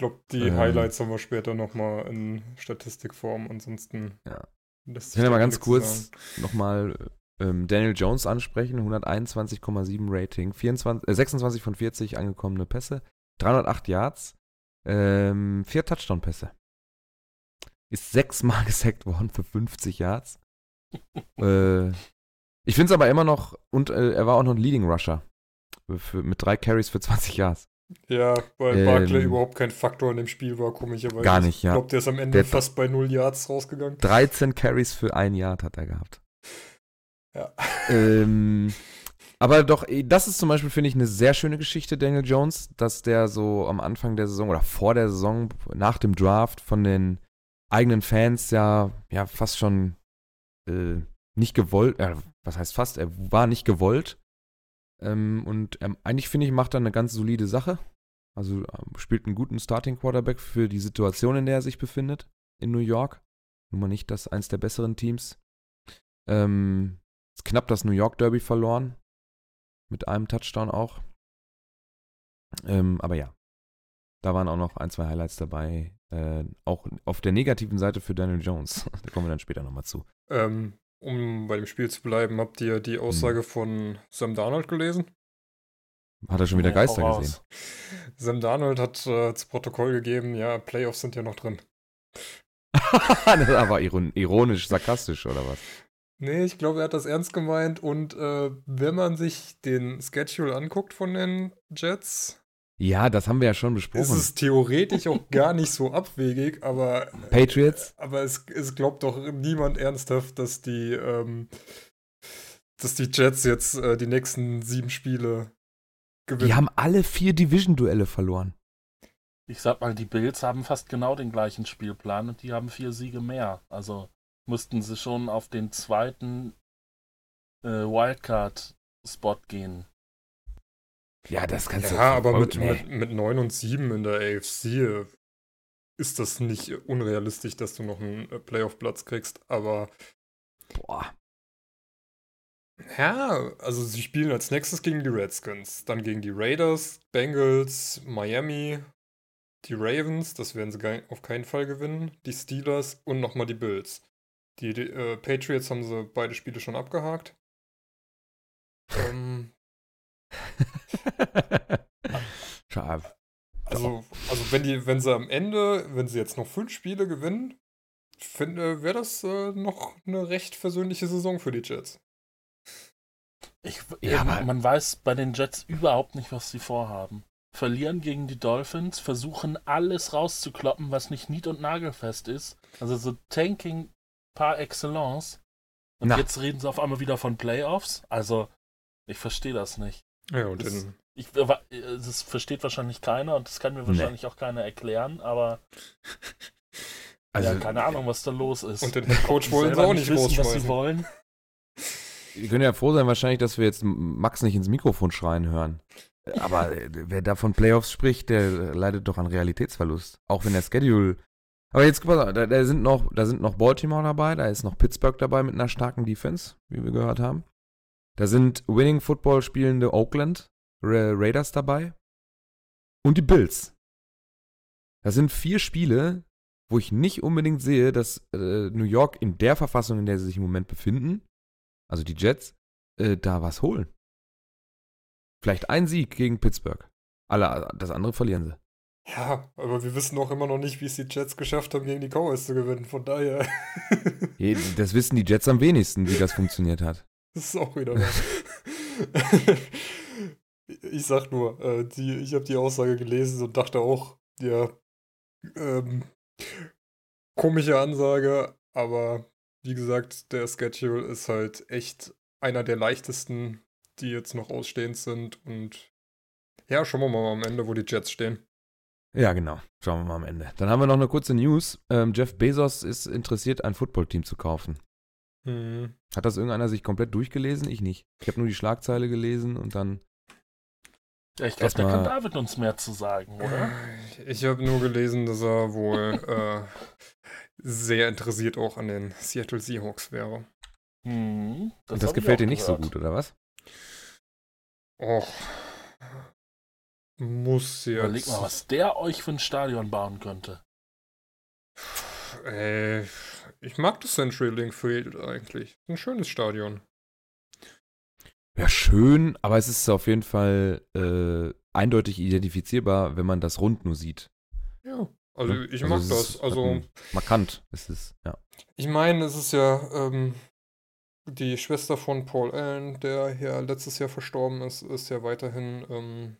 S4: Ich glaube, die
S2: Ähm.
S4: Highlights haben wir später nochmal in Statistikform. Ansonsten.
S2: Ja. Ich will ja mal ganz kurz nochmal ähm, Daniel Jones ansprechen. 121,7 Rating, 24, äh, 26 von 40 angekommene Pässe, 308 Yards, Ähm, vier Touchdown-Pässe. Ist sechsmal gesackt worden für 50 Yards. äh, ich finde es aber immer noch, und äh, er war auch noch ein Leading Rusher. Für, mit drei Carries für 20 Yards.
S4: Ja, weil
S2: Ähm,
S4: Barkley überhaupt kein Faktor in dem Spiel war, komischerweise.
S2: Gar nicht, ja.
S4: Ich glaube, der ist am Ende
S2: Der-
S4: fast bei 0 Yards rausgegangen.
S2: 13 Carries für ein Yard hat er gehabt.
S4: Ja.
S2: Ähm, aber doch, eh, das ist zum Beispiel, finde ich, eine sehr schöne Geschichte, Daniel Jones, dass der so am Anfang der Saison oder vor der Saison, nach dem Draft von den eigenen Fans ja, ja fast schon äh, nicht gewollt, äh, was heißt fast, er war nicht gewollt. Ähm, und ähm, eigentlich finde ich, macht er eine ganz solide Sache. Also ähm, spielt einen guten Starting Quarterback für die Situation, in der er sich befindet in New York. Nun mal nicht das eins der besseren Teams. Ähm, knapp das New York Derby verloren. Mit einem Touchdown auch. Ähm, aber ja. Da waren auch noch ein, zwei Highlights dabei. Äh, auch auf der negativen Seite für Daniel Jones. da kommen wir dann später nochmal zu.
S4: Ähm, um bei dem Spiel zu bleiben, habt ihr die
S2: Hm.
S4: Aussage von Sam Darnold gelesen?
S2: Hat er schon wieder Geister
S3: hau
S2: gesehen?
S4: Sam Darnold hat äh, zu Protokoll gegeben, ja, Playoffs sind ja noch drin.
S2: das war iron ironisch, sarkastisch oder was?
S4: Nee, ich glaube, er hat das ernst gemeint und äh, wenn man sich den Schedule anguckt von den Jets,
S2: Ja, das haben wir ja schon
S4: ist
S2: besprochen.
S4: es theoretisch auch gar nicht so abwegig, aber
S2: Patriots?
S4: Aber es, es glaubt doch niemand ernsthaft, dass die, ähm, dass die Jets jetzt äh, die nächsten sieben Spiele gewinnen.
S2: Die haben alle vier Division-Duelle verloren.
S3: Ich sag mal, die Bills haben fast genau den gleichen Spielplan und die haben vier Siege mehr. Also mussten sie schon auf den zweiten äh, Wildcard-Spot gehen.
S2: Ja, das kannst du
S4: ja, aber mit,
S2: Nee.
S4: mit, mit 9 und 7 in der AFC äh, ist das nicht unrealistisch, dass du noch einen äh, Playoff-Platz kriegst. Aber
S2: Boah.
S4: ja, also sie spielen als nächstes gegen die Redskins, dann gegen die Raiders, Bengals, Miami, die Ravens, das werden sie auf keinen Fall gewinnen, die Steelers und nochmal die Bills. Die, die äh, Patriots haben sie beide Spiele schon abgehakt. Ähm,
S2: Schade.
S4: also, also wenn die, wenn sie am Ende, wenn sie jetzt noch fünf Spiele gewinnen, finde, wäre das äh, noch eine recht versöhnliche Saison für die Jets.
S3: Ich,
S2: Ja,
S3: eben, man weiß bei den Jets überhaupt nicht, was sie vorhaben. Verlieren gegen die Dolphins, versuchen alles rauszukloppen, was nicht nied- und nagelfest ist. Also so Tanking par excellence. Und
S2: Na.
S3: jetzt reden sie auf einmal wieder von Playoffs. Also, ich verstehe das nicht.
S4: Ja, und
S3: Das- Ich, äh, äh, das versteht wahrscheinlich keiner und das kann mir
S2: Nee.
S3: wahrscheinlich auch keiner erklären, aber
S2: Also,
S3: ja, keine Ahnung, was da los ist.
S4: und den Head Coach wollen sie auch nicht
S3: wissen, was sie wollen.
S2: Wir können ja froh sein, wahrscheinlich, dass wir jetzt Max nicht ins Mikrofon schreien hören. Aber äh, wer da von Playoffs spricht, der leidet doch an Realitätsverlust. Auch wenn der Schedule. Aber jetzt, guck mal, da, da, sind noch, da sind noch Baltimore dabei, da ist noch Pittsburgh dabei mit einer starken Defense, wie wir gehört haben. Da sind Winning Football spielende Oakland Ra Raiders dabei. Und die Bills. Das sind vier Spiele, wo ich nicht unbedingt sehe, dass äh, New York in der Verfassung, in der sie sich im Moment befinden, also die Jets, äh, da was holen. Vielleicht ein Sieg gegen Pittsburgh. Alle, das andere verlieren sie.
S4: Ja, aber wir wissen auch immer noch nicht, wie es die Jets geschafft haben, gegen die Cowboys zu gewinnen. Von daher,
S2: Das wissen die Jets am wenigsten, wie das funktioniert hat.
S4: das ist auch wieder wahr. ich sag nur, äh, die, ich habe die Aussage gelesen und dachte auch, ja, ähm, komische Ansage, aber wie gesagt, der Schedule ist halt echt einer der leichtesten, die jetzt noch ausstehend sind und ja, schauen wir mal am Ende, wo die Jets stehen.
S2: Ja, genau. Schauen wir mal am Ende. Dann haben wir noch eine kurze News. Ähm, Jeff Bezos ist interessiert, ein Footballteam zu kaufen.
S4: Hm.
S2: Hat das irgendeiner sich komplett durchgelesen? Ich nicht. Ich habe nur die Schlagzeile gelesen und dann.
S3: Ja, ich glaube, da kann David uns mehr zu sagen, oder?
S4: Ich habe nur gelesen, dass er wohl äh, sehr interessiert auch an den Seattle Seahawks wäre.
S3: Hm,
S2: und das
S3: hab ich
S2: gefällt dir nicht so
S3: gehört.
S2: gut, oder was?
S4: Och. Muss jetzt.
S3: Überleg mal, was der euch für ein Stadion bauen könnte.
S4: Ey, ich mag das Century Link Field eigentlich. Ein schönes Stadion.
S2: Ja, schön, aber es ist auf jeden Fall äh, eindeutig identifizierbar, wenn man das rund nur sieht.
S4: Ja. Also
S2: Ne?
S4: ich
S2: Also
S4: mag
S2: es
S4: das.
S2: ist
S4: Also
S2: markant ist es, ja.
S4: ich meine, es ist ja ähm, die Schwester von Paul Allen, der ja letztes Jahr verstorben ist, ist ja weiterhin ähm,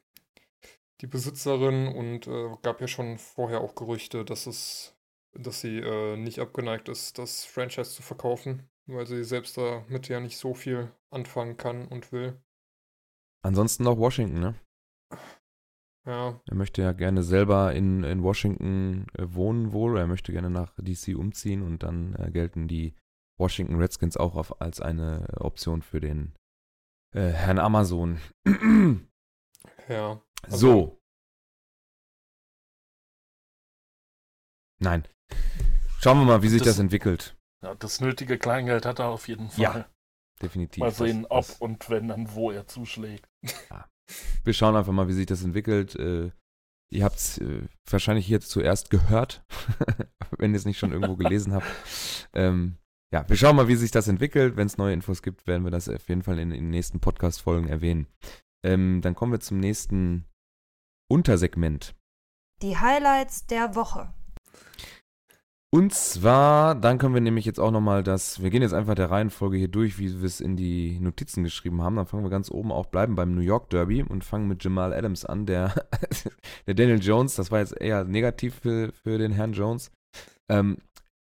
S4: die Besitzerin und äh, gab ja schon vorher auch Gerüchte, dass es, dass sie äh, nicht abgeneigt ist, das Franchise zu verkaufen, weil sie selbst damit ja nicht so viel anfangen kann und will.
S2: Ansonsten noch Washington, ne?
S4: Ja,
S2: Er möchte ja gerne selber in, in Washington äh, wohnen wohl. Er möchte gerne nach DC umziehen und dann äh, gelten die Washington Redskins auch auf, als eine Option für den äh, Herrn Amazon.
S4: ja.
S2: so. Nein. Schauen wir mal, wie sich das,
S3: Das-
S2: entwickelt.
S3: Ja, das nötige Kleingeld hat er auf jeden Fall.
S2: Ja, Definitiv.
S3: Mal sehen, ob
S2: Das-
S3: und wenn dann wo er zuschlägt.
S2: Wir schauen einfach mal, wie sich das entwickelt. Äh, ihr habt es äh, wahrscheinlich hier zuerst gehört, wenn ihr es nicht schon irgendwo gelesen habt. Ähm, ja, wir schauen mal, wie sich das entwickelt. Wenn es neue Infos gibt, werden wir das auf jeden Fall in, in den nächsten Podcast-Folgen erwähnen. Ähm, dann kommen wir zum nächsten Untersegment.
S5: Die Highlights der Woche.
S2: Und zwar, dann können wir nämlich jetzt auch nochmal das, wir gehen jetzt einfach der Reihenfolge hier durch, wie wir es in die Notizen geschrieben haben. Dann fangen wir ganz oben auch, bleiben beim New York Derby und fangen mit Jamal Adams an, der, der Daniel Jones, das war jetzt eher negativ für, für den Herrn Jones, ähm,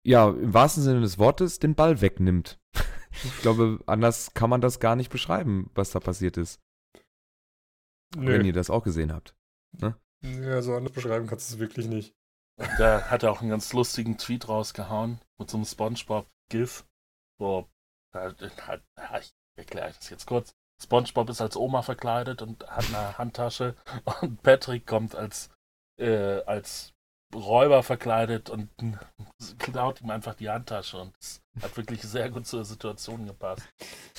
S2: ja, im wahrsten Sinne des Wortes den Ball wegnimmt. Ich glaube, anders kann man das gar nicht beschreiben, was da passiert ist, wenn
S4: Nö.
S2: ihr das auch gesehen habt.
S4: Ja, so anders beschreiben kannst du es wirklich nicht.
S3: Da hat er auch einen ganz lustigen Tweet rausgehauen mit so einem Spongebob-GIF. Ja, ich erkläre das jetzt kurz. Spongebob ist als Oma verkleidet und hat eine Handtasche und Patrick kommt als, äh, als Räuber verkleidet und klaut ihm einfach die Handtasche und es hat wirklich sehr gut zur Situation gepasst.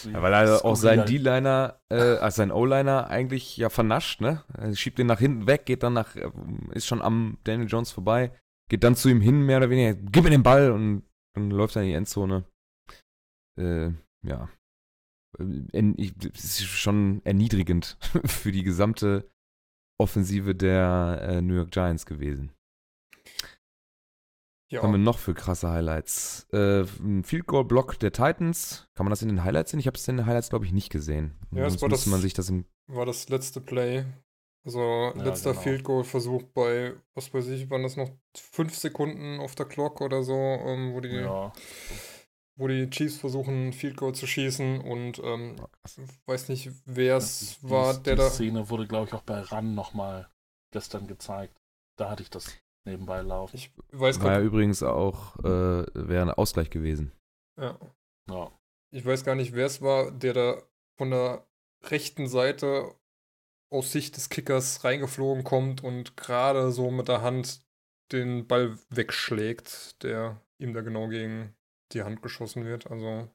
S2: Ja, weil er auch
S3: Skurril.
S2: D-Liner, äh, also seinen O-Liner eigentlich ja vernascht, ne? Er schiebt den nach hinten weg, geht dann nach, äh, ist schon am Daniel Jones vorbei, geht dann zu ihm hin, mehr oder weniger, gib mir den Ball und dann läuft er in die Endzone. Äh, ja. Äh, das ist schon erniedrigend für die gesamte Offensive der äh, New York Giants gewesen.
S4: Ja.
S2: Haben wir noch für krasse Highlights? Äh, ein Field Goal Block der Titans. Kann man das in den Highlights sehen? Ich habe es in den Highlights, glaube ich, nicht gesehen.
S4: Ja, es
S2: Sonst
S4: war
S2: müsste
S4: das-
S2: man sich das im.
S4: war das letzte Play. Also letzter
S3: genau.
S4: Field Goal Versuch bei, was weiß ich, waren das noch fünf Sekunden auf der Clock oder so, ähm, wo, die,
S3: Ja,
S4: wo die Chiefs versuchen, Field Goal zu schießen und ähm,
S2: Oh,
S4: weiß nicht, wer es
S3: die,
S4: war,
S3: die,
S4: der
S3: die
S4: da.
S3: Szene wurde, glaube ich, auch bei RAN nochmal gestern gezeigt. Da hatte ich das nebenbei laufen.
S4: Ich weiß
S2: War ja übrigens auch, äh, wäre ein Ausgleich gewesen.
S4: ja,
S3: Ja.
S4: ich weiß gar nicht, wer es war, der da von der rechten Seite aus Sicht des Kickers reingeflogen kommt und gerade so mit der Hand den Ball wegschlägt, der ihm da genau gegen die Hand geschossen wird. Also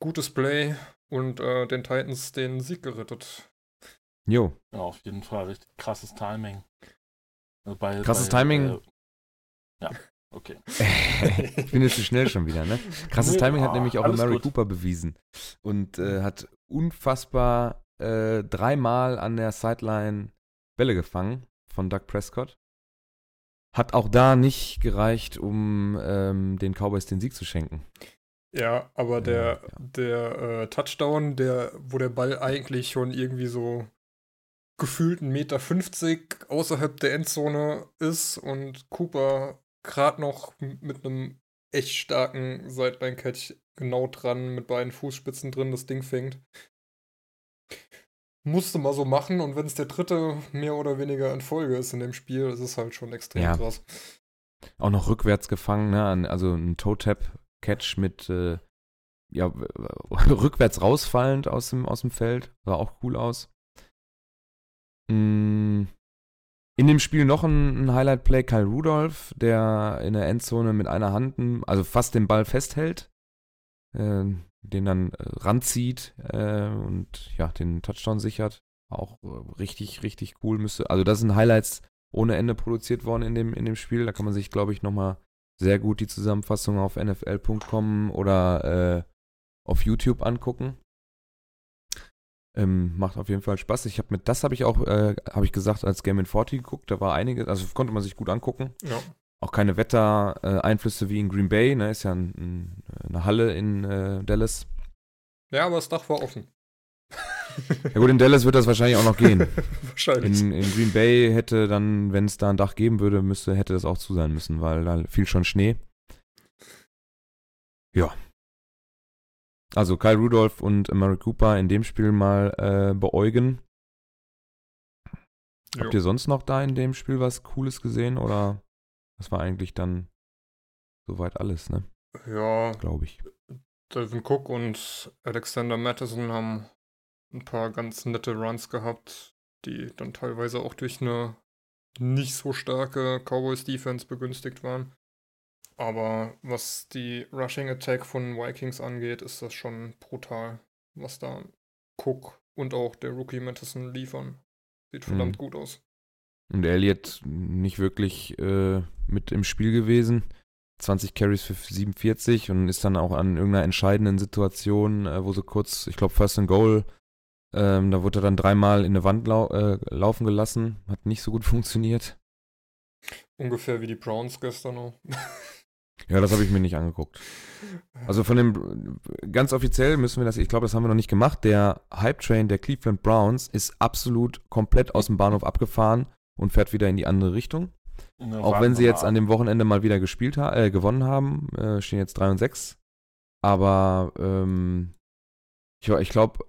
S4: gutes Play und äh, den Titans den Sieg gerettet.
S2: Jo.
S3: Ja, auf jeden Fall richtig krasses Timing. Also bei,
S2: Krasses
S3: bei,
S2: Timing.
S3: Äh, ja, okay.
S2: ich bin jetzt zu schnell schon wieder, ne? Krasses
S3: Nee,
S2: Timing hat
S3: ah,
S2: nämlich auch Mary
S3: gut.
S2: Cooper bewiesen. Und äh, hat unfassbar äh, dreimal an der Sideline Bälle gefangen von Doug Prescott. Hat auch da nicht gereicht, um ähm, den Cowboys den Sieg zu schenken.
S4: Ja, aber der,
S2: Ja, ja.
S4: der äh, Touchdown, der, wo der Ball eigentlich schon irgendwie so gefühlt 1,50 Meter außerhalb der Endzone ist und Cooper gerade noch mit einem echt starken Sideline-Catch genau dran, mit beiden Fußspitzen drin das Ding fängt. Musste mal so machen und wenn es der dritte mehr oder weniger in Folge ist in dem Spiel, ist es halt schon extrem
S2: Ja.
S4: krass.
S2: Auch noch rückwärts gefangen, ne? Also ein Toe-Tap-Catch mit äh, ja, rückwärts rausfallend aus dem, aus dem Feld. Sah auch cool aus. Mm, In dem Spiel noch ein, Highlight-Play, Kyle Rudolph, der in der Endzone mit einer Hand, also fast den Ball festhält, äh, den dann äh, ranzieht äh, und ja, den Touchdown sichert. Auch äh, richtig, richtig cool. Müsste, also das sind Highlights ohne Ende produziert worden in dem, in dem Spiel. Da kann man sich, glaube ich, nochmal sehr gut die Zusammenfassung auf nfl.com oder äh, auf YouTube angucken. Ähm, macht auf jeden Fall Spaß. Ich habe mit das habe ich auch, äh, habe ich gesagt, als Game in 40 geguckt. Da war einiges, also konnte man sich gut angucken.
S4: Ja.
S2: Auch keine Wettereinflüsse wie in Green Bay, ne? Ist ja ein, ein, eine Halle in äh, Dallas.
S4: Ja, aber das Dach war offen.
S2: Ja gut, in Dallas wird das wahrscheinlich auch noch gehen.
S4: Wahrscheinlich.
S2: In, in Green Bay hätte dann, wenn es da ein Dach geben würde, müsste, hätte das auch zu sein müssen, weil da fiel schon Schnee. Ja. Also Kyle Rudolph und Murray Cooper in dem Spiel mal äh, beäugen. Habt ihr sonst noch da in dem Spiel was Cooles gesehen oder das war eigentlich dann soweit alles, ne?
S4: ja,
S2: Glaube ich.
S4: Delvin Cook und Alexander Madison haben ein paar ganz nette Runs gehabt, die dann teilweise auch durch eine nicht so starke Cowboys Defense begünstigt waren. Aber was die Rushing Attack von Vikings angeht, ist das schon brutal, was da Cook und auch der Rookie Madison liefern. Sieht verdammt
S2: Mhm.
S4: gut aus.
S2: Und Elliott nicht wirklich äh, mit im Spiel gewesen. 20 Carries für 47 und ist dann auch an irgendeiner entscheidenden Situation, äh, wo sie kurz, ich glaube, First and Goal, ähm, da wurde er dann dreimal in eine Wand lau äh, laufen gelassen. Hat nicht so gut funktioniert.
S4: Ungefähr wie die Browns gestern auch.
S2: Ja, das habe ich mir nicht angeguckt. Also von dem, ganz offiziell müssen wir das, ich glaube, das haben wir noch nicht gemacht. Der Hype Train der Cleveland Browns ist absolut komplett aus dem Bahnhof abgefahren und fährt wieder in die andere Richtung.
S3: Ja,
S2: Auch wenn sie jetzt an dem Wochenende mal wieder gespielt ha äh, gewonnen haben, äh, stehen jetzt 3 und 6. Aber ähm, ich, ich glaube,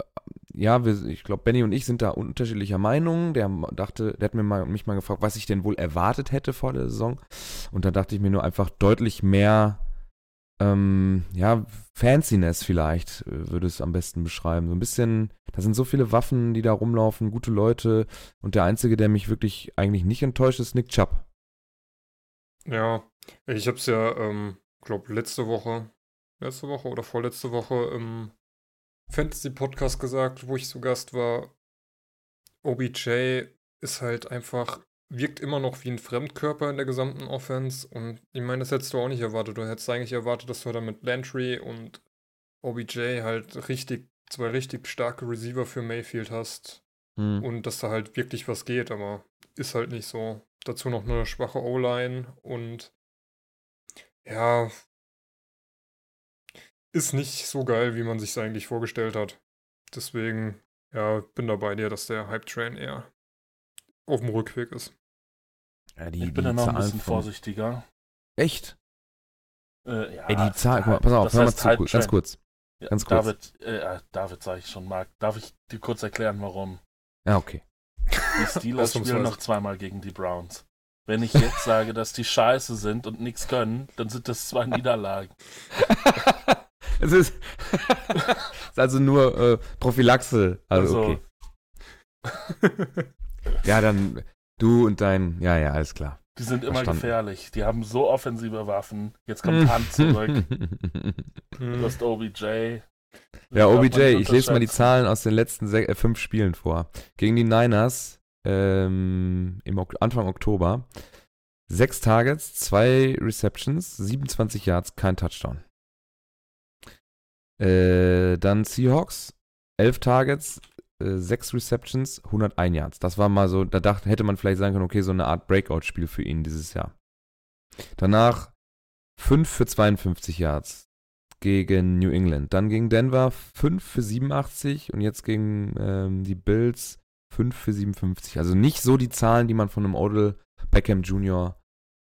S2: ja, wir, ich glaube, Benny und ich sind da unterschiedlicher Meinung. Der dachte, der hat mir mal, mich mal gefragt, was ich denn wohl erwartet hätte vor der Saison. Und da dachte ich mir nur einfach deutlich mehr, ähm, ja, Fanciness vielleicht, äh, würde es am besten beschreiben. So ein bisschen, da sind so viele Waffen, die da rumlaufen, gute Leute. Und der Einzige, der mich wirklich eigentlich nicht enttäuscht, ist Nick Chubb.
S4: Ja, ich hab's ja, ähm, glaube letzte Woche, letzte Woche oder vorletzte Woche im Fantasy-Podcast gesagt, wo ich zu Gast war. OBJ ist halt einfach, wirkt immer noch wie ein Fremdkörper in der gesamten Offense und ich meine, das hättest du auch nicht erwartet. Du hättest eigentlich erwartet, dass du da mit Landry und OBJ halt richtig, zwei richtig starke Receiver für Mayfield hast
S2: Hm.
S4: und dass da halt wirklich was geht, aber ist halt nicht so. Dazu noch eine schwache O-Line und ja, ist nicht so geil, wie man sich eigentlich vorgestellt hat. Deswegen, ja, bin da bei dir, dass der Hype-Train eher auf dem Rückweg ist.
S2: Ja, die,
S3: Ich bin
S2: die
S3: da noch ein bisschen
S2: von-
S3: vorsichtiger.
S2: Echt?
S3: Äh, ja,
S2: Ey, die Zahlen, guck mal, pass auf, hör mal zu, ganz kurz.
S3: Ja,
S2: ganz kurz.
S3: David, äh, David sage ich schon, Marc. Darf ich dir kurz erklären, warum?
S2: Ja, okay.
S3: Die Steelers spielen noch zweimal gegen die Browns. Wenn ich jetzt sage, dass die scheiße sind und nichts können, dann sind das zwei Niederlagen.
S2: es ist, ist also nur äh, Prophylaxe. Also,
S3: Also-
S2: okay. Ja, dann du und dein, ja, ja, alles klar.
S3: Die sind immer
S2: Verstanden.
S3: gefährlich. Die haben so offensive Waffen. Jetzt kommt Hunt zurück. Du
S4: Hm.
S3: hast OBJ.
S2: Ja, OBJ, ich lese mal die. Zahlen aus den letzten äh, fünf Spielen vor. Gegen die Niners ähm, im ok Anfang Oktober. Sechs Targets, zwei Receptions, 27 Yards, kein Touchdown. Äh, dann Seahawks, elf Targets, äh, Receptions, 101 Yards. Das war mal so, da dachte, hätte man vielleicht sagen können, okay, so eine Art Breakout-Spiel für ihn dieses Jahr. Danach 5 für 52 Yards gegen New England. Dann gegen Denver 5 für 87 und jetzt gegen ähm, die Bills 5 für 57. Also nicht so die Zahlen, die man von einem Odell Beckham Jr.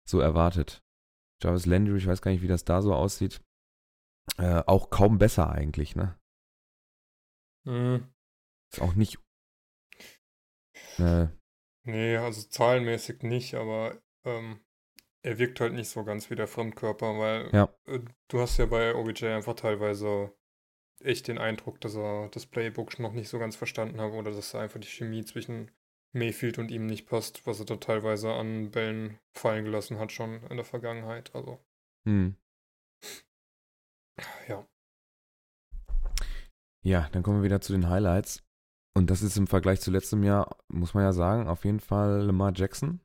S2: so erwartet. Jarvis Landry, ich weiß gar nicht, wie das da so aussieht. Äh, auch kaum besser eigentlich, ne?
S4: Hm.
S2: Ist auch nicht. Äh,
S4: Nee, also zahlenmäßig nicht, aber ähm, er wirkt halt nicht so ganz wie der Fremdkörper, weil
S2: Ja.
S4: äh, du hast ja bei OBJ einfach teilweise echt den Eindruck, dass er das Playbook noch nicht so ganz verstanden hat oder dass da einfach die Chemie zwischen Mayfield und ihm nicht passt, was er da teilweise an Bällen fallen gelassen hat schon in der Vergangenheit. Also,
S2: hm.
S4: Ja.
S2: Ja, dann kommen wir wieder zu den Highlights. Und das ist im Vergleich zu letztem Jahr, muss man ja sagen, auf jeden Fall Lamar Jackson.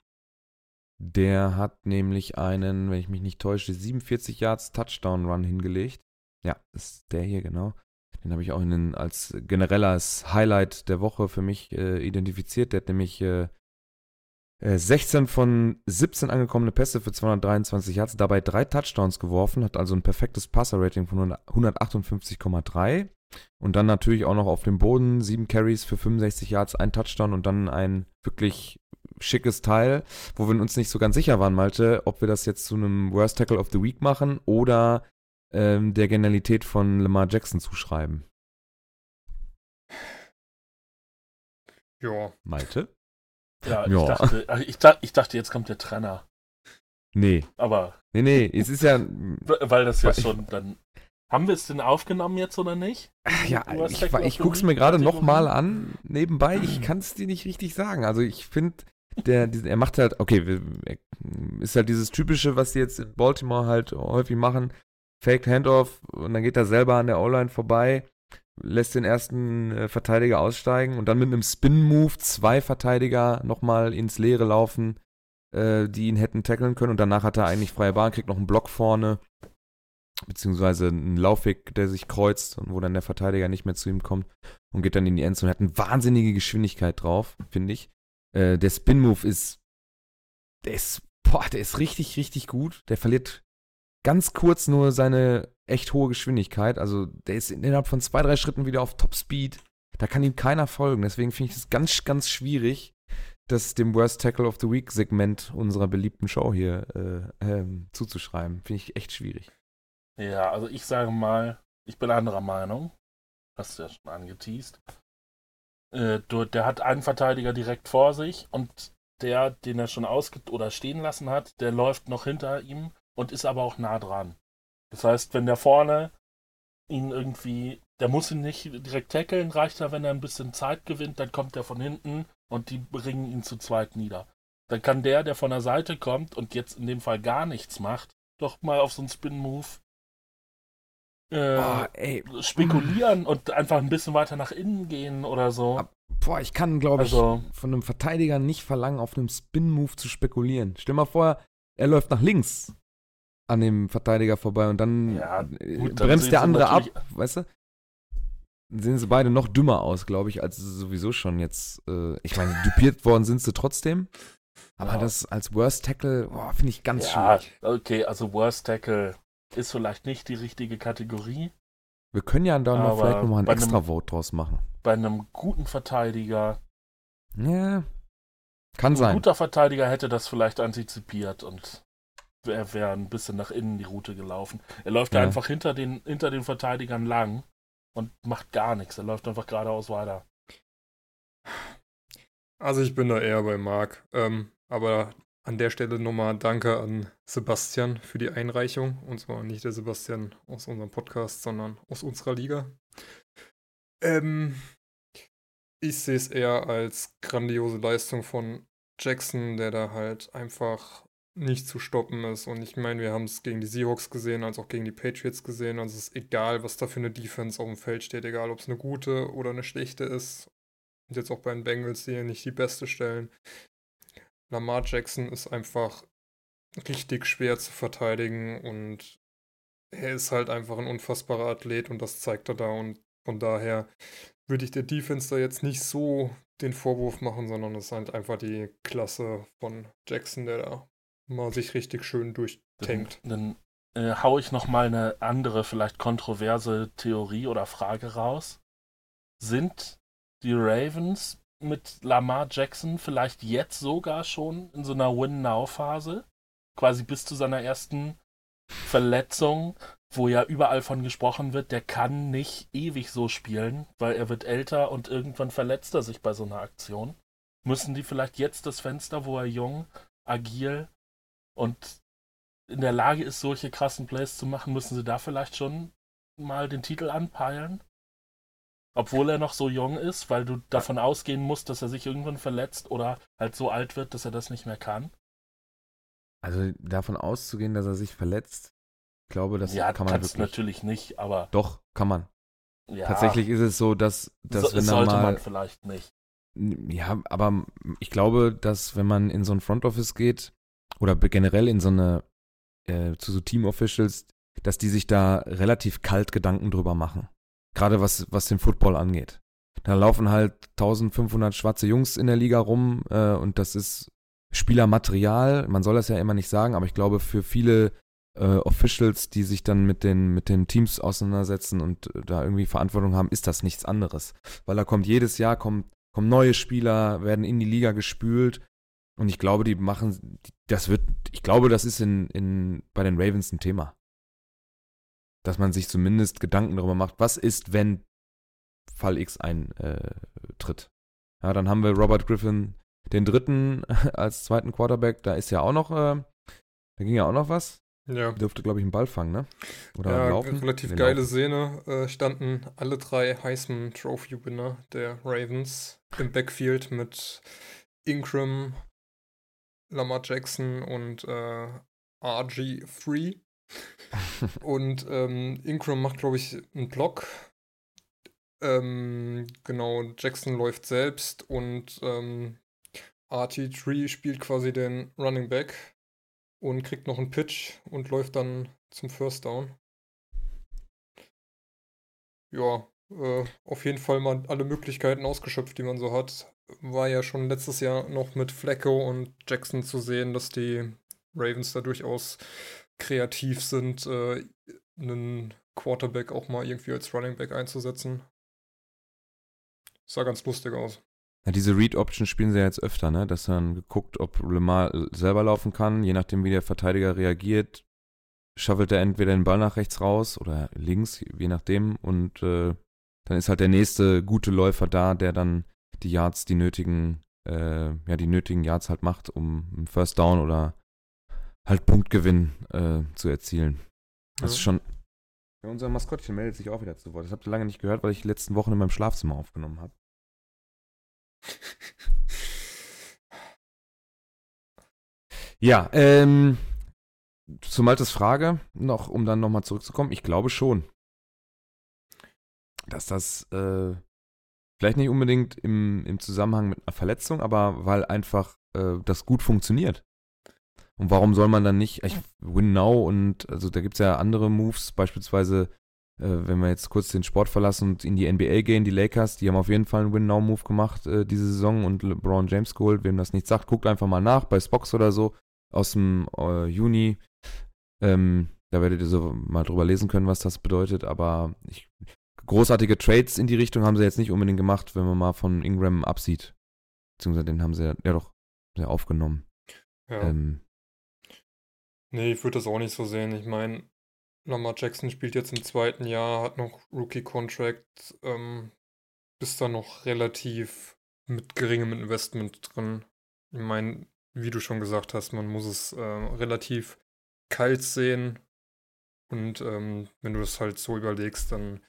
S2: Der hat nämlich einen, wenn ich mich nicht täusche, 47 Yards Touchdown Run hingelegt. Ja, ist der hier genau. Den habe ich auch in als generelles Highlight der Woche für mich äh, identifiziert. Der hat nämlich äh, 16 äh, von 17 angekommene Pässe für 223 Yards, dabei drei Touchdowns geworfen, hat also ein perfektes Passer-Rating von 158,3. Und dann natürlich auch noch auf dem Boden sieben Carries für 65 Yards, ein Touchdown und dann ein wirklich schickes Teil, wo wir uns nicht so ganz sicher waren, Malte, ob wir das jetzt zu einem Worst Tackle of the Week machen oder ähm, der Genialität von Lamar Jackson zuschreiben.
S4: Ja.
S2: Malte?
S3: Ja, ich, ja. Dachte, ich, ich dachte, jetzt kommt der Trenner.
S2: Nee.
S3: Aber.
S2: Nee, nee, es ist ja.
S3: Weil das ja schon dann. Haben wir es denn aufgenommen jetzt oder nicht?
S2: Ja, ich, ich, ich gucke es mir gerade nochmal an, nebenbei. Ich kann es dir nicht richtig sagen. Also ich finde, der, er macht halt, okay, ist halt dieses typische, was die jetzt in Baltimore halt häufig machen. Fake Handoff und dann geht er selber an der O-Line vorbei lässt den ersten äh, Verteidiger aussteigen und dann mit einem Spin-Move zwei Verteidiger nochmal ins Leere laufen, äh, die ihn hätten tackeln können. Und danach hat er eigentlich freie Bahn, kriegt noch einen Block vorne, beziehungsweise einen Laufweg, der sich kreuzt und wo dann der Verteidiger nicht mehr zu ihm kommt und geht dann in die Endzone. Hat eine wahnsinnige Geschwindigkeit drauf, finde ich. Äh, der Spin-Move ist, der ist, boah, der ist richtig, richtig gut. Der verliert ganz kurz nur seine echt hohe Geschwindigkeit. Also der ist innerhalb von zwei, drei Schritten wieder auf Top Speed. Da kann ihm keiner folgen. Deswegen finde ich es ganz, ganz schwierig, das dem Worst Tackle of the Week Segment unserer beliebten Show hier äh, ähm, zuzuschreiben. Finde ich echt schwierig.
S3: Ja, also ich sage mal, ich bin anderer Meinung. Hast du ja schon angeteased. Äh, der hat einen Verteidiger direkt vor sich und der, den er schon ausge oder stehen lassen hat, der läuft noch hinter ihm und ist aber auch nah dran. Das heißt, wenn der vorne ihn irgendwie, der muss ihn nicht direkt tackeln, reicht ja, wenn er ein bisschen Zeit gewinnt, dann kommt er von hinten und die bringen ihn zu zweit nieder. Dann kann der, der von der Seite kommt und jetzt in dem Fall gar nichts macht, doch mal auf so einen Spin-Move äh, oh, spekulieren und einfach ein bisschen weiter nach innen gehen oder so.
S2: Boah, ich kann, glaube also, ich, von einem Verteidiger nicht verlangen, auf einem Spin-Move zu spekulieren. Stell mal vor, er läuft nach links an dem Verteidiger vorbei und dann ja, gut, bremst dann der andere ab, weißt du? Dann sehen sie beide noch dümmer aus, glaube ich, als sie sowieso schon jetzt. Äh, ich meine, dupiert worden sind sie trotzdem. Aber ja. das als Worst Tackle, finde ich ganz ja, schwierig.
S3: Okay, also Worst Tackle ist vielleicht nicht die richtige Kategorie.
S2: Wir können ja dann noch vielleicht nochmal ein extra einem, Vote draus machen.
S3: Bei einem guten Verteidiger.
S2: Ja. Kann sein.
S3: Ein guter Verteidiger hätte das vielleicht antizipiert und er wäre ein bisschen nach innen die Route gelaufen. Er läuft ja. einfach hinter den, hinter den Verteidigern lang und macht gar nichts. Er läuft einfach geradeaus weiter.
S4: Also ich bin da eher bei Marc. Ähm, aber an der Stelle nochmal Danke an Sebastian für die Einreichung. Und zwar nicht der Sebastian aus unserem Podcast, sondern aus unserer Liga. Ähm, ich sehe es eher als grandiose Leistung von Jackson, der da halt einfach nicht zu stoppen ist. Und ich meine, wir haben es gegen die Seahawks gesehen, als auch gegen die Patriots gesehen. Also es ist egal, was da für eine Defense auf dem Feld steht, egal ob es eine gute oder eine schlechte ist. Und jetzt auch bei den Bengals, die ja nicht die beste stellen. Lamar Jackson ist einfach richtig schwer zu verteidigen und er ist halt einfach ein unfassbarer Athlet und das zeigt er da. Und von daher würde ich der Defense da jetzt nicht so den Vorwurf machen, sondern es ist halt einfach die Klasse von Jackson, der da mal sich richtig schön durchtankt.
S3: Dann, dann äh, hau ich noch mal eine andere, vielleicht kontroverse Theorie oder Frage raus. Sind die Ravens mit Lamar Jackson vielleicht jetzt sogar schon in so einer Win-Now-Phase? Quasi bis zu seiner ersten Verletzung, wo ja überall von gesprochen wird, der kann nicht ewig so spielen, weil er wird älter und irgendwann verletzt er sich bei so einer Aktion. Müssen die vielleicht jetzt das Fenster, wo er jung, agil und in der Lage ist, solche krassen Plays zu machen, müssen sie da vielleicht schon mal den Titel anpeilen? Obwohl er noch so jung ist, weil du davon ausgehen musst, dass er sich irgendwann verletzt oder halt so alt wird, dass er das nicht mehr kann?
S2: Also davon auszugehen, dass er sich verletzt, ich glaube, das
S3: ja,
S2: kann man wirklich.
S3: natürlich nicht, aber.
S2: Doch, kann man. Ja, Tatsächlich ist es so, dass, dass
S3: so,
S2: wenn
S3: sollte
S2: mal,
S3: man vielleicht nicht.
S2: Ja, aber ich glaube, dass wenn man in so ein Front Office geht, oder generell in so eine, äh, zu so Team-Officials, dass die sich da relativ kalt Gedanken drüber machen. Gerade was, was den Football angeht. Da laufen halt 1500 schwarze Jungs in der Liga rum äh, und das ist Spielermaterial. Man soll das ja immer nicht sagen, aber ich glaube, für viele äh, Officials, die sich dann mit den, mit den Teams auseinandersetzen und da irgendwie Verantwortung haben, ist das nichts anderes. Weil da kommt jedes Jahr kommt, kommen neue Spieler, werden in die Liga gespült und ich glaube, die machen, das wird, ich glaube, das ist in, in, bei den Ravens ein Thema. Dass man sich zumindest Gedanken darüber macht, was ist, wenn Fall X eintritt. Äh, ja, dann haben wir Robert Griffin den dritten als zweiten Quarterback. Da ist ja auch noch, äh, da ging ja auch noch was.
S4: Ja.
S2: Dürfte, glaube ich, einen Ball fangen, ne?
S4: Oder ja, laufen. Relativ nee, geile laufen. Szene. Äh, standen alle drei Heisman Trophy Winner der Ravens im Backfield mit Ingram, Lamar Jackson und äh, RG3. und ähm, Ingram macht, glaube ich, einen Block. Ähm, genau, Jackson läuft selbst und ähm, RT3 spielt quasi den Running Back und kriegt noch einen Pitch und läuft dann zum First Down. Ja, äh, auf jeden Fall mal alle Möglichkeiten ausgeschöpft, die man so hat. War ja schon letztes Jahr noch mit Flacco und Jackson zu sehen, dass die Ravens da durchaus kreativ sind, äh, einen Quarterback auch mal irgendwie als Running Back einzusetzen. Sah ganz lustig aus.
S2: Ja, diese Read-Option spielen sie ja jetzt öfter, ne? Dass dann geguckt, ob Lemar selber laufen kann, je nachdem, wie der Verteidiger reagiert, schaffelt er entweder den Ball nach rechts raus oder links, je nachdem. Und äh, dann ist halt der nächste gute Läufer da, der dann die Yards, die nötigen, äh, ja, die nötigen Yards halt macht, um einen First Down oder halt Punktgewinn äh, zu erzielen. Das ja. ist schon. Ja, unser Maskottchen meldet sich auch wieder zu Wort. Das habt ihr lange nicht gehört, weil ich die letzten Wochen in meinem Schlafzimmer aufgenommen habe. ja, ähm, zu Maltes Frage noch, um dann nochmal zurückzukommen. Ich glaube schon, dass das äh, vielleicht nicht unbedingt im, im Zusammenhang mit einer Verletzung, aber weil einfach äh, das gut funktioniert. Und warum soll man dann nicht, ich win now und also da gibt es ja andere Moves, beispielsweise äh, wenn wir jetzt kurz den Sport verlassen und in die NBA gehen, die Lakers, die haben auf jeden Fall einen Win-Now-Move gemacht äh, diese Saison und LeBron James geholt. Wem das nicht sagt, guckt einfach mal nach bei Spox oder so aus dem äh, Juni. Ähm, da werdet ihr so mal drüber lesen können, was das bedeutet. Aber ich, großartige Trades in die Richtung haben sie jetzt nicht unbedingt gemacht, wenn man mal von Ingram absieht. Beziehungsweise den haben sie ja, ja doch sehr aufgenommen.
S4: Ja. Ähm, nee, ich würde das auch nicht so sehen. Ich meine, Lamar Jackson spielt jetzt im zweiten Jahr, hat noch Rookie-Contract, ähm, ist da noch relativ mit geringem Investment drin. Ich meine, wie du schon gesagt hast, man muss es äh, relativ kalt sehen. Und ähm, wenn du das halt so überlegst, dann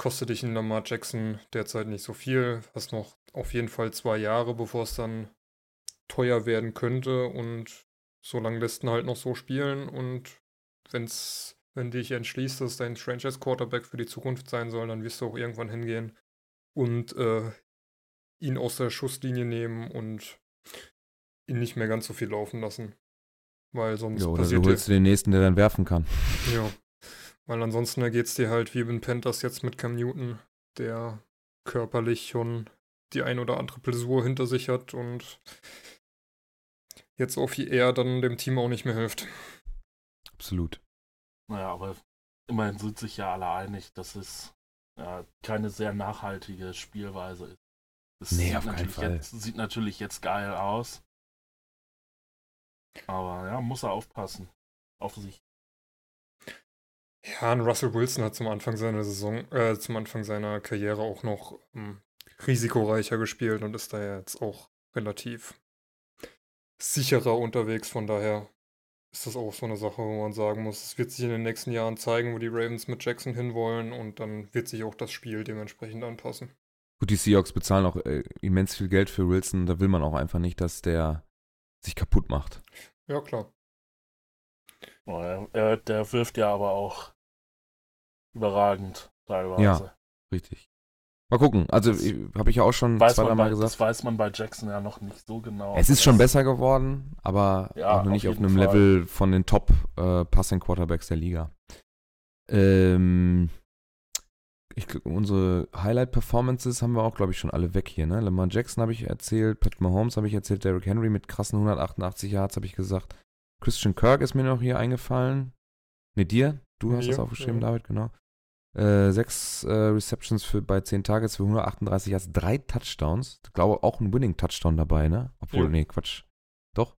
S4: kostet dich ein Lamar Jackson derzeit nicht so viel. Hast noch auf jeden Fall zwei Jahre, bevor es dann teuer werden könnte. Und so lange lässt ihn halt noch so spielen. Und wenn es wenn dich entschließt, dass dein Franchise Quarterback für die Zukunft sein soll, dann wirst du auch irgendwann hingehen und äh, ihn aus der Schusslinie nehmen und ihn nicht mehr ganz so viel laufen lassen. Weil sonst
S2: ja, oder passiert du holst dir den nächsten, der dann werfen kann.
S4: Ja. Weil ansonsten geht es dir halt wie Ben Panthers jetzt mit Cam Newton, der körperlich schon die ein oder andere Blessur hinter sich hat und jetzt auch wie er dann dem Team auch nicht mehr hilft.
S2: Absolut.
S3: Naja, aber immerhin sind sich ja alle einig, dass es ja, keine sehr nachhaltige Spielweise ist. Es nee, auf keinen Fall. Jetzt, sieht natürlich jetzt geil aus. Aber ja, muss er aufpassen. Auf sich.
S4: Ja, und Russell Wilson hat zum Anfang seiner Saison, äh, zum Anfang seiner Karriere auch noch ähm, risikoreicher gespielt und ist da jetzt auch relativ sicherer unterwegs. Von daher ist das auch so eine Sache, wo man sagen muss, es wird sich in den nächsten Jahren zeigen, wo die Ravens mit Jackson hinwollen und dann wird sich auch das Spiel dementsprechend anpassen.
S2: Gut, die Seahawks bezahlen auch äh, immens viel Geld für Wilson, da will man auch einfach nicht, dass der sich kaputt macht.
S4: Ja, klar.
S3: Oh, er, der wirft ja aber auch überragend teilweise.
S2: Ja, richtig. Mal gucken. Also habe ich ja auch schon
S3: weiß zwei, Mal gesagt. Das weiß man bei Jackson ja noch nicht so genau.
S2: Es ist schon besser geworden, aber ja, auch noch nicht auf, auf einem Fall. Level von den Top äh, Passing Quarterbacks der Liga. Ähm, ich, unsere Highlight-Performances haben wir auch, glaube ich, schon alle weg hier. Ne? Lamar Jackson habe ich erzählt, Pat Mahomes habe ich erzählt, Derrick Henry mit krassen 188 Yards habe ich gesagt. Christian Kirk ist mir noch hier eingefallen. Ne, dir? Du hast
S4: Mir,
S2: das aufgeschrieben,
S4: ja.
S2: David, genau. Äh, sechs äh, Receptions für, bei 10 Targets für 138 Yards, drei Touchdowns. Ich glaube auch ein Winning-Touchdown dabei, ne? Obwohl,
S4: Ja.
S2: nee, Quatsch. Doch,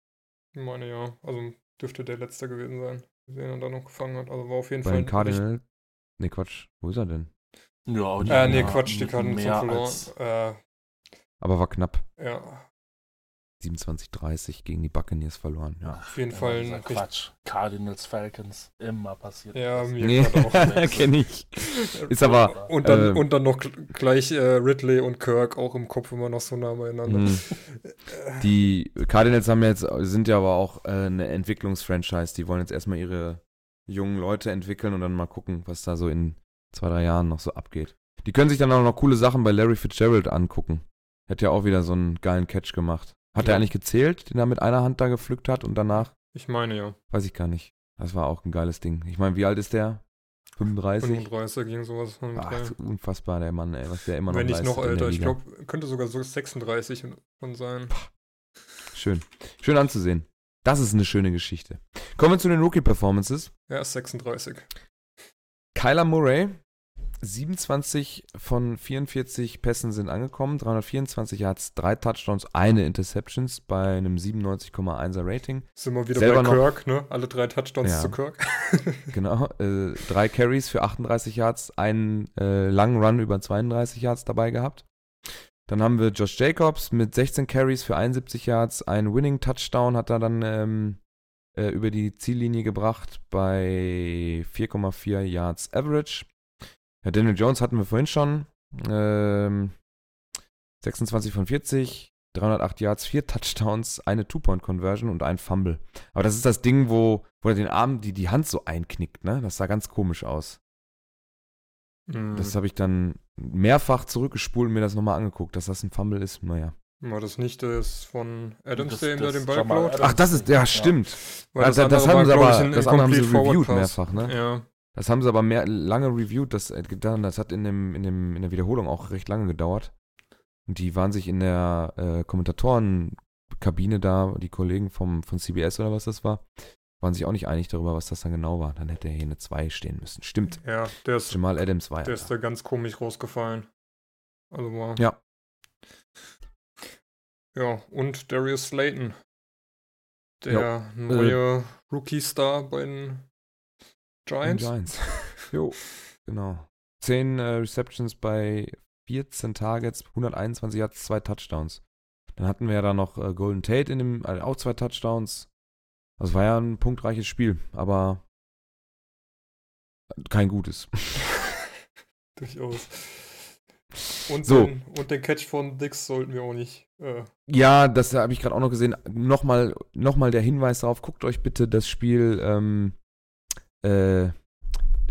S4: Ich meine ja, also dürfte der letzte gewesen sein, den er dann noch gefangen hat. Also war auf jeden
S2: bei
S4: Fall.
S2: den Cardinals. Nee, Quatsch. Wo ist er denn?
S3: Ja, und
S4: Äh, nee,
S3: ja,
S4: Quatsch, die Cardinals
S3: mehr
S4: haben verloren.
S3: als-
S4: Äh,
S2: Aber war knapp.
S4: ja,
S2: 27-30 gegen die Buccaneers verloren. Ja.
S4: auf jeden
S3: Ja,
S4: Fall. nicht-
S3: Quatsch. Cardinals, Falcons, immer passiert.
S4: Ja, mir
S2: Nee,
S4: gerade auch.
S2: kenne ich. Ist aber.
S4: Und dann,
S2: äh,
S4: und dann noch gl- gleich äh, Ridley und Kirk auch im Kopf immer noch so nah beieinander.
S2: mh. Die Cardinals haben jetzt, sind ja aber auch äh, eine Entwicklungsfranchise. Die wollen jetzt erstmal ihre jungen Leute entwickeln und dann mal gucken, was da so in zwei, drei Jahren noch so abgeht. Die können sich dann auch noch coole Sachen bei Larry Fitzgerald angucken. Hat ja auch wieder so einen geilen Catch gemacht. Hat er
S4: Ja.
S2: eigentlich gezählt, den er mit einer Hand da gepflückt hat und danach?
S4: Ich meine ja.
S2: Weiß ich gar nicht. Das war auch ein geiles Ding. Ich meine, wie alt ist der? 35?
S4: 35 ging sowas. Von
S2: Ach, unfassbar, der Mann, ey, was der immer noch
S4: Wenn nicht noch älter. Ich glaube, könnte sogar so 36 schon sein.
S2: Schön. Schön anzusehen. Das ist eine schöne Geschichte. Kommen wir zu den Rookie-Performances.
S4: Er ist 36.
S2: Kyler Murray, 27 von 44 Pässen sind angekommen, 324 Yards, drei Touchdowns, eine Interceptions bei einem 97,1er Rating.
S4: Sind wir wieder
S2: Selber
S4: bei
S2: noch-
S4: Kirk, ne? Alle drei Touchdowns
S2: Ja.
S4: zu Kirk.
S2: Genau, äh, drei Carries für 38 Yards, einen äh, langen Run über 32 Yards dabei gehabt. Dann haben wir Josh Jacobs mit 16 Carries für 71 Yards, einen Winning Touchdown hat er dann ähm, äh, über die Ziellinie gebracht bei 4,4 Yards Average. Ja, Daniel Jones hatten wir vorhin schon. Ähm, 26 von 40, 308 Yards, vier Touchdowns, eine Two-Point-Conversion und ein Fumble. Aber das ist das Ding, wo, wo er den Arm, die, die Hand so einknickt, ne? Das sah ganz komisch aus.
S4: Mhm.
S2: Das habe ich dann mehrfach zurückgespult und mir das nochmal angeguckt, dass das ein Fumble ist. Naja.
S4: War das nicht das von Adams,
S3: Das-
S4: der ihm da
S3: das
S4: den Ball klaut?
S2: Ach, das ist, ja, stimmt.
S4: Weil
S2: Ja, das- das haben
S4: war,
S2: sie aber- das andere haben sie reviewed mehrfach, ne?
S4: Ja.
S2: Das haben sie aber mehr, lange reviewed, das, äh, getan. das hat in, dem, in, dem, in der Wiederholung auch recht lange gedauert. Und die waren sich in der äh, Kommentatorenkabine da, die Kollegen vom, von CBS oder was das war, waren sich auch nicht einig darüber, was das dann genau war. Dann hätte er hier eine 2 stehen müssen. Stimmt.
S4: ja, der ist,
S2: Jamal Adams war
S4: der
S2: ja.
S4: ist da ganz komisch rausgefallen. Also war.
S2: Ja.
S4: Ja, und Darius Slayton. Der
S2: Ja,
S4: neue Rookie-Star bei den Giants.
S2: Giants. jo, genau. 10 äh, Receptions bei 14 Targets, 121 Yards, zwei Touchdowns. Dann hatten wir ja da noch äh, Golden Tate in dem, äh, auch zwei Touchdowns. Das war ja ein punktreiches Spiel, aber kein gutes.
S4: Durchaus. Und,
S2: So.
S4: den, und den Catch von Dix sollten wir auch nicht. Äh,
S2: Ja, das habe ich gerade auch noch gesehen. Nochmal noch mal der Hinweis darauf, guckt euch bitte das Spiel ähm, äh,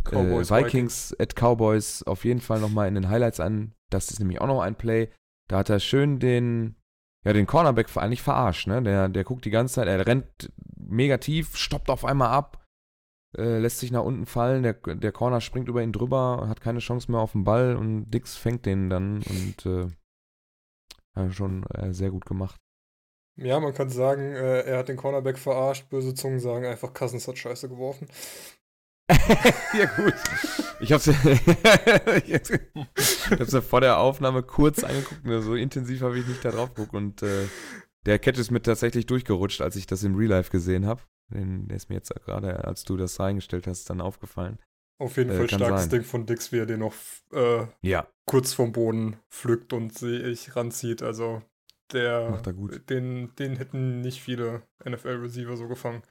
S4: Cowboys,
S2: äh, Vikings at Cowboys auf jeden Fall nochmal in den Highlights an. Das ist nämlich auch noch ein Play. Da hat er schön den, ja, den Cornerback eigentlich verarscht, ne? Der, der guckt die ganze Zeit, er rennt mega tief, stoppt auf einmal ab, äh, lässt sich nach unten fallen, der, der Corner springt über ihn drüber, hat keine Chance mehr auf den Ball und Dix fängt den dann und äh, hat schon äh, sehr gut gemacht.
S4: ja, man kann sagen, äh, er hat den Cornerback verarscht. Böse Zungen sagen einfach, Cousins hat Scheiße geworfen.
S2: ja, gut. Ich hab's ja, ich hab's ja vor der Aufnahme kurz angeguckt, nur so intensiv habe ich nicht da drauf geguckt und äh, der Catch ist mir tatsächlich durchgerutscht, als ich das im Real Life gesehen habe. Der ist mir jetzt gerade, als du das reingestellt hast, dann aufgefallen.
S4: Auf jeden
S2: Äh,
S4: Fall starkes
S2: sein.
S4: Ding von Dix, wie er den noch äh,
S2: Ja.
S4: kurz vom Boden pflückt und sich ranzieht. Also der,
S2: er.
S4: Den, den hätten nicht viele NFL-Receiver so gefangen.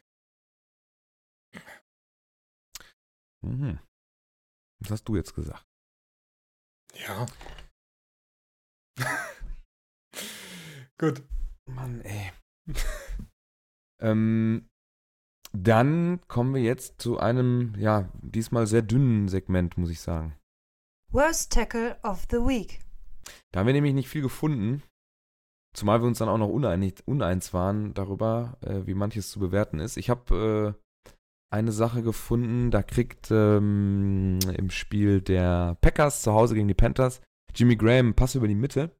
S2: Mhm. Was hast du jetzt gesagt?
S4: Ja. Gut.
S2: Mann, ey. ähm, dann kommen wir jetzt zu einem, ja, diesmal sehr dünnen Segment, muss ich sagen.
S5: Worst Tackle of the Week.
S2: Da haben wir nämlich nicht viel gefunden. Zumal wir uns dann auch noch uneinig, uneins waren darüber, äh, wie manches zu bewerten ist. Ich habe eine Sache gefunden. Da kriegt ähm, im Spiel der Packers zu Hause gegen die Panthers Jimmy Graham Pass über die Mitte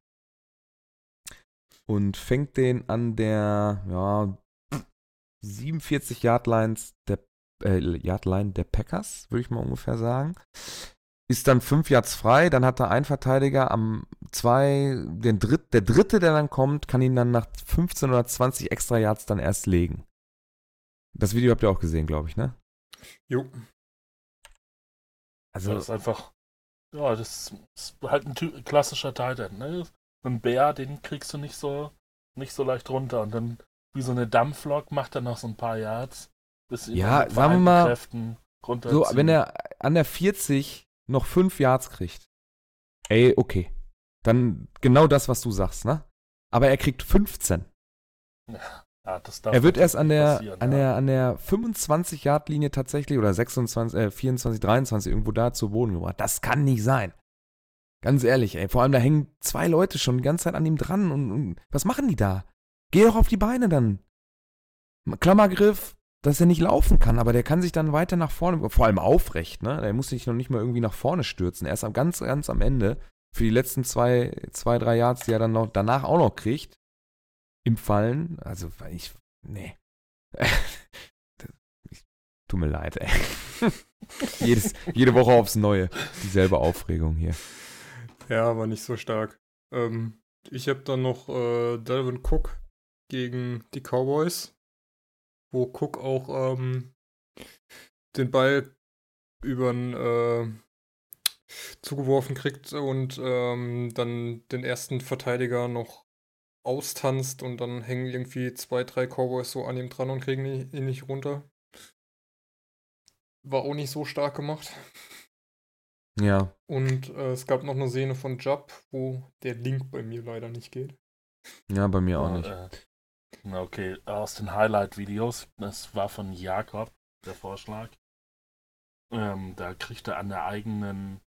S2: und fängt den an der ja, 47 Yard Lines der äh, Yardline der Packers, würde ich mal ungefähr sagen. Ist dann fünf Yards frei, dann hat er einen Verteidiger am zwei, den Dritt, der dritte, der dann kommt, kann ihn dann nach 15 oder 20 extra Yards dann erst legen. Das Video habt ihr auch gesehen, glaube ich, ne?
S4: Jo.
S3: Also, das ist einfach, ja, das ist halt ein ty- klassischer Titan, ne? Ein Bär, den kriegst du nicht so, nicht so leicht runter. Und dann, wie so eine Dampflok, macht er noch so ein paar Yards, bis ihn
S2: Ja, sagen wir mal,
S3: Kräften
S2: So, wenn er an der 40 noch 5 Yards kriegt, ey, okay. Dann genau das, was du sagst, ne? Aber er kriegt 15.
S3: ja, das darf
S2: Er wird erst an der, an
S3: ja.
S2: der, an der 25 Yard Linie tatsächlich oder 26, äh, 24, 23 irgendwo da zu Boden gebracht. Das kann nicht sein. Ganz ehrlich, ey. Vor allem da hängen zwei Leute schon die ganze Zeit an ihm dran und, und was machen die da? Geh doch auf die Beine dann. Klammergriff, dass er nicht laufen kann, aber der kann sich dann weiter nach vorne, vor allem aufrecht, ne? Der muss sich noch nicht mal irgendwie nach vorne stürzen. Erst am ganz, ganz am Ende für die letzten zwei, zwei, drei Yards, die er dann noch danach auch noch kriegt, im Fallen. Also, ich, nee. ich, tut mir leid, ey. Jedes, jede Woche aufs Neue. Dieselbe Aufregung hier.
S4: Ja, aber nicht so stark. Ähm, ich habe dann noch äh, Delvin Cook gegen die Cowboys, wo Cook auch ähm, den Ball über äh, zugeworfen kriegt und ähm, dann den ersten Verteidiger noch austanzt und dann hängen irgendwie zwei, drei Cowboys so an ihm dran und kriegen ihn nicht runter. War auch nicht so stark gemacht.
S2: Ja,
S4: Und äh, es gab noch eine Szene von Jubb, wo der Link bei mir leider nicht geht.
S2: ja, bei mir auch
S3: Ja,
S2: nicht.
S3: Äh, okay, aus den Highlight-Videos, das war von Jakob, der Vorschlag. Ähm, da kriegt er an der eigenen,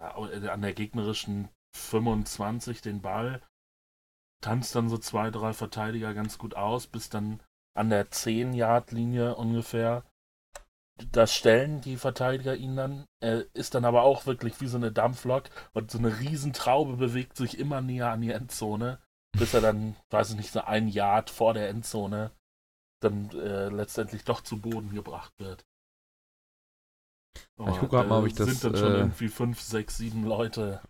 S3: äh, an der gegnerischen 25 den Ball, tanzt dann so zwei, drei Verteidiger ganz gut aus, bis dann an der 10-Yard-Linie ungefähr. Da stellen die Verteidiger ihn dann, er ist dann aber auch wirklich wie so eine Dampflok und so eine Riesentraube bewegt sich immer näher an die Endzone bis er dann, weiß ich nicht, so ein Yard vor der Endzone dann äh, letztendlich doch zu Boden gebracht wird.
S2: Ich guck grad mal, ob ich das,
S3: sind dann schon
S2: äh,
S3: irgendwie fünf, sechs, sieben Leute.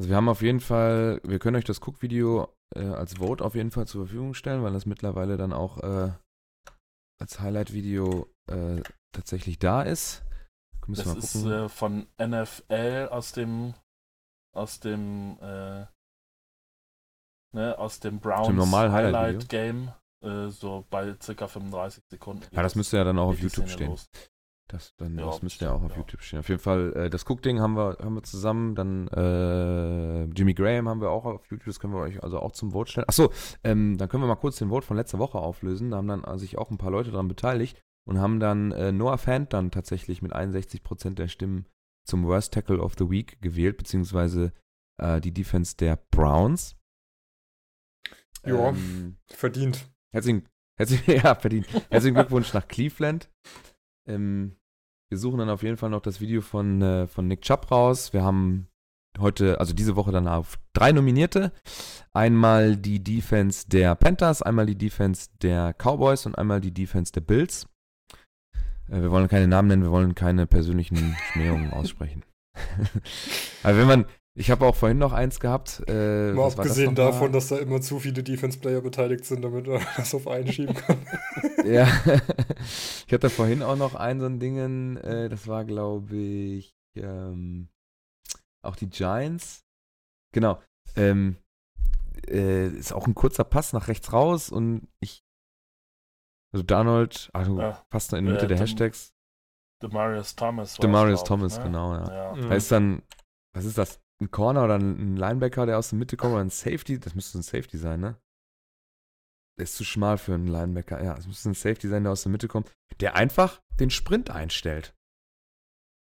S2: Also wir haben auf jeden Fall, wir können euch das Cook-Video äh, als Vote auf jeden Fall zur Verfügung stellen, weil das mittlerweile dann auch äh, als Highlight-Video äh, tatsächlich da ist. Müssen
S3: Das ist äh, von NFL aus dem aus dem äh, ne, aus dem Browns
S2: Dem normalen
S3: Highlight
S2: Highlight-Video.
S3: Game äh, so bei circa 35 Sekunden.
S2: ja, das müsste ja dann auch auf YouTube stehen.
S3: los.
S2: Das, dann,
S3: Ja,
S2: das müsste ja auch auf
S3: ja.
S2: YouTube stehen. Auf jeden Fall, äh, das Cook-Ding haben wir, haben wir zusammen. Dann äh, Jimmy Graham haben wir auch auf YouTube. Das können wir euch also auch zum Vote stellen. Achso, ähm, dann können wir mal kurz den Vote von letzter Woche auflösen. Da haben dann sich auch ein paar Leute daran beteiligt und haben dann äh, Noah Fant dann tatsächlich mit 61% der Stimmen zum Worst Tackle of the Week gewählt, beziehungsweise äh, die Defense der Browns.
S4: Ja.
S2: Ähm,
S4: Verdient.
S2: Herzlichen, herzlichen, ja, verdient. Herzlichen Glückwunsch nach Cleveland. Ähm, wir suchen dann auf jeden Fall noch das Video von, äh, von Nick Chubb raus. Wir haben heute, also diese Woche dann auf drei Nominierte. Einmal die Defense der Panthers, einmal die Defense der Cowboys und einmal die Defense der Bills. Äh, wir wollen keine Namen nennen, wir wollen keine persönlichen Schmähungen aussprechen. Aber wenn man, ich habe auch vorhin noch eins gehabt. Äh,
S4: Mal
S2: was war das
S4: abgesehen
S2: mal?
S4: davon, dass da immer zu viele Defense-Player beteiligt sind, damit er das auf einen schieben kann.
S2: Ja, ich hatte vorhin auch noch ein so ein Dingen, äh, das war glaube ich ähm, auch die Giants. Genau. Ähm, äh, ist auch ein kurzer Pass nach rechts raus und ich also Donald, also
S3: Ja,
S2: fast noch in Mitte
S3: äh,
S2: der
S3: Dem-
S2: Hashtags.
S3: Demarius Thomas.
S2: Demarius Thomas,
S3: ne?
S2: genau, ja.
S3: Ja.
S4: Mhm.
S2: Da ist dann, was ist das? Ein Corner oder ein Linebacker, der aus der Mitte kommt oder ein Safety? Das müsste ein Safety sein, ne? Der ist zu schmal für einen Linebacker. Ja, es müsste ein Safety sein, der aus der Mitte kommt, der einfach den Sprint einstellt.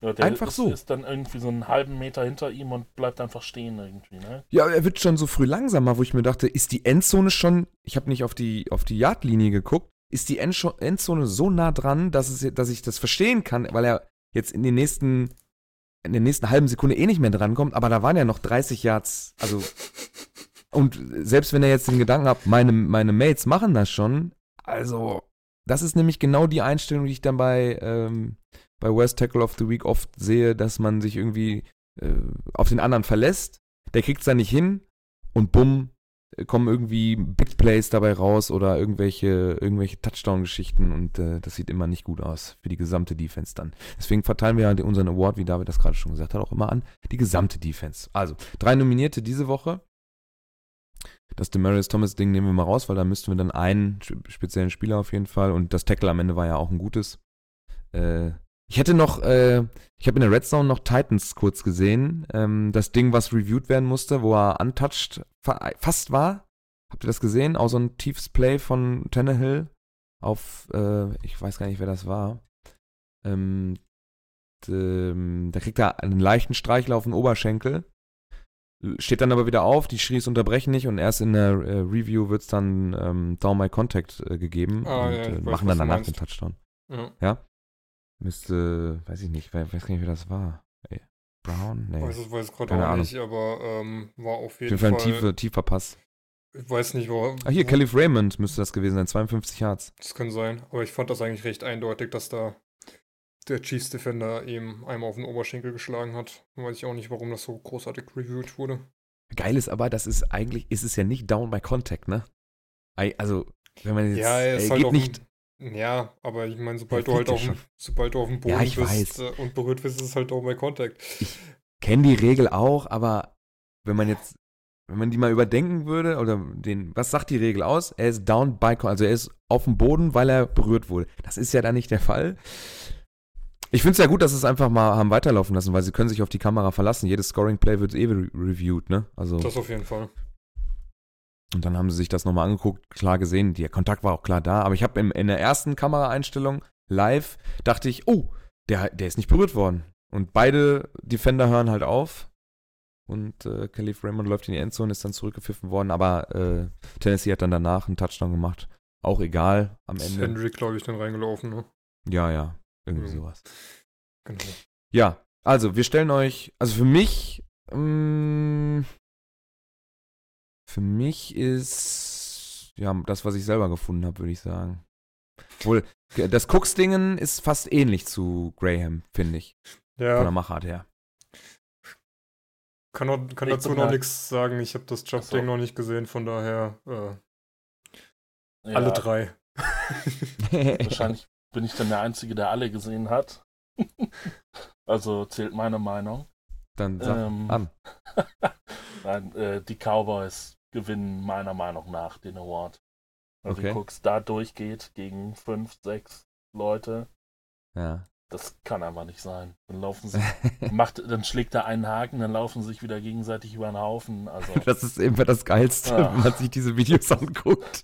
S3: Ja, der
S2: Einfach
S3: ist,
S2: so.
S3: ist dann irgendwie so einen halben Meter hinter ihm und bleibt einfach stehen irgendwie, ne?
S2: Ja, er wird schon so früh langsamer, wo ich mir dachte, ist die Endzone schon, ich habe nicht auf die, auf die Yardlinie geguckt, ist die Endzone so nah dran, dass, es, dass ich das verstehen kann, weil er jetzt in den nächsten, in der nächsten halben Sekunde eh nicht mehr drankommt, aber da waren ja noch 30 Yards, also und selbst wenn er jetzt den Gedanken hat, meine, meine Mates machen das schon, also das ist nämlich genau die Einstellung, die ich dann bei, ähm, bei Worst Tackle of the Week oft sehe, dass man sich irgendwie äh, auf den anderen verlässt, der kriegt es dann nicht hin und bumm, kommen irgendwie Big Plays dabei raus oder irgendwelche, irgendwelche Touchdown-Geschichten und äh, das sieht immer nicht gut aus für die gesamte Defense dann. Deswegen verteilen wir ja unseren Award, wie David das gerade schon gesagt hat, auch immer an die gesamte Defense. Also, drei Nominierte diese Woche. Das Demarius Thomas-Ding nehmen wir mal raus, weil da müssten wir dann einen speziellen Spieler auf jeden Fall und das Tackle am Ende war ja auch ein gutes. Äh, ich hätte noch, äh, ich habe in der Red Zone noch Titans kurz gesehen. Ähm, das Ding, was reviewed werden musste, wo er untouched fa fast war. Habt ihr das gesehen? Auch so ein tiefes Play von Tannehill auf, äh, ich weiß gar nicht, wer das war. Ähm, da kriegt er einen leichten Streichel auf den Oberschenkel. Steht dann aber wieder auf, die Schries unterbrechen nicht und erst in der äh, Review wird es dann ähm, Down My Contact äh, gegeben
S4: Ah,
S2: und
S4: ja,
S2: äh,
S4: weiß,
S2: machen dann danach den Touchdown.
S4: Ja.
S2: Müsste, weiß ich nicht, we- weiß gar nicht, wer das war. Ey, Brown? Nee.
S4: Weiß es weiß gerade auch
S2: Ahnung.
S4: nicht, aber ähm, war auf
S2: Auf
S4: jeden
S2: jeden Fall
S4: Fall.
S2: ein tiefer, Pass.
S4: ich weiß nicht, wo.
S2: Ah, hier,
S4: wo,
S2: Caliph Raymond müsste das gewesen sein, 52 Yards.
S4: Das kann sein, aber ich fand das eigentlich recht eindeutig, dass da der Chiefs Defender ihm einmal auf den Oberschenkel geschlagen hat. Weiß ich auch nicht, warum das so großartig reviewed wurde.
S2: Geil ist aber, das ist eigentlich, ist es ja nicht down by contact, ne? Also, wenn man jetzt,
S4: ja, ist
S2: äh,
S4: halt
S2: geht
S4: auf
S2: nicht,
S4: ja, aber ich meine, sobald halt sobald du auf dem Boden
S2: Ja, ich
S4: bist
S2: weiß.
S4: äh, und berührt wirst, ist es halt auch bei Contact.
S2: kenne die Regel auch, aber wenn man jetzt, wenn man die mal überdenken würde, oder den, was sagt die Regel aus? Er ist down by, con- also er ist auf dem Boden, weil er berührt wurde. Das ist ja dann nicht der Fall. Ich finde es ja gut, dass sie es einfach mal haben weiterlaufen lassen, weil sie können sich auf die Kamera verlassen. Jedes Scoring-Play wird eh re reviewed, ne? Also,
S4: Das auf jeden Fall.
S2: Und dann haben sie sich das nochmal angeguckt, klar gesehen, der Kontakt war auch klar da, aber ich habe in der ersten Kameraeinstellung live, dachte ich, oh, der, der ist nicht berührt worden. Und beide Defender hören halt auf. Und äh, Khalif Raymond läuft in die Endzone, ist dann zurückgepfiffen worden, aber äh, Tennessee hat dann danach einen Touchdown gemacht. Auch egal am
S4: Ist
S2: Ende.
S4: Hendrick, glaube ich, dann reingelaufen, ne?
S2: Ja, ja, irgendwie
S4: Mhm.
S2: sowas.
S4: Genau.
S2: Ja, also wir stellen euch, also für mich, ähm, für mich ist, ja, das, was ich selber gefunden habe, würde ich sagen. Obwohl, das Cooks-Dingen ist fast ähnlich zu Graham, finde ich, von der
S4: Ja,
S2: Machart her.
S4: kann, noch, kann dazu noch nichts sagen. Ich habe das
S3: Ach so.
S4: Jump-Ding noch nicht gesehen, von daher äh,
S3: Ja,
S4: alle drei.
S3: Wahrscheinlich bin ich dann der Einzige, der alle gesehen hat. also zählt meine Meinung.
S2: Dann sag
S3: Ähm,
S2: an.
S3: Nein, äh, die Cowboys gewinnen meiner Meinung nach den Award. Weil
S2: Okay.
S3: du guckst, da durchgeht gegen fünf, sechs Leute.
S2: Ja.
S3: Das kann einfach nicht sein. Dann laufen sie, macht, dann schlägt er einen Haken, dann laufen sie sich wieder gegenseitig über den Haufen. Also
S2: Das ist immer das Geilste,
S3: Ja.
S2: wenn man sich diese Videos anguckt.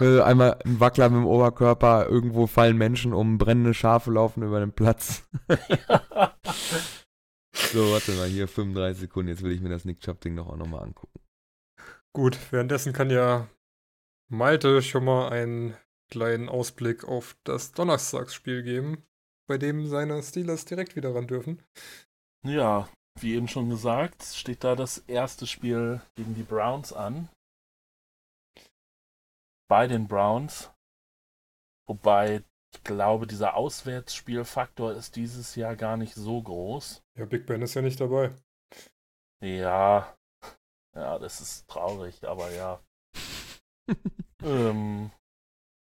S2: Äh, Einmal ein Wackler mit dem Oberkörper, irgendwo fallen Menschen um, brennende Schafe laufen über den Platz. So, warte mal, hier 35 Sekunden, jetzt will ich mir das Nick Chubb-Ding noch auch nochmal angucken.
S4: Gut, währenddessen kann ja Malte schon mal einen kleinen Ausblick auf das Donnerstagsspiel geben, bei dem seine Steelers direkt wieder ran dürfen.
S3: Ja, wie eben schon gesagt, steht da das erste Spiel gegen die Browns an. Bei den Browns. Wobei ich glaube, dieser Auswärtsspielfaktor ist dieses Jahr gar nicht so groß.
S4: Ja, Big Ben ist ja nicht dabei.
S3: Ja, ja, das ist traurig, aber ja. ähm,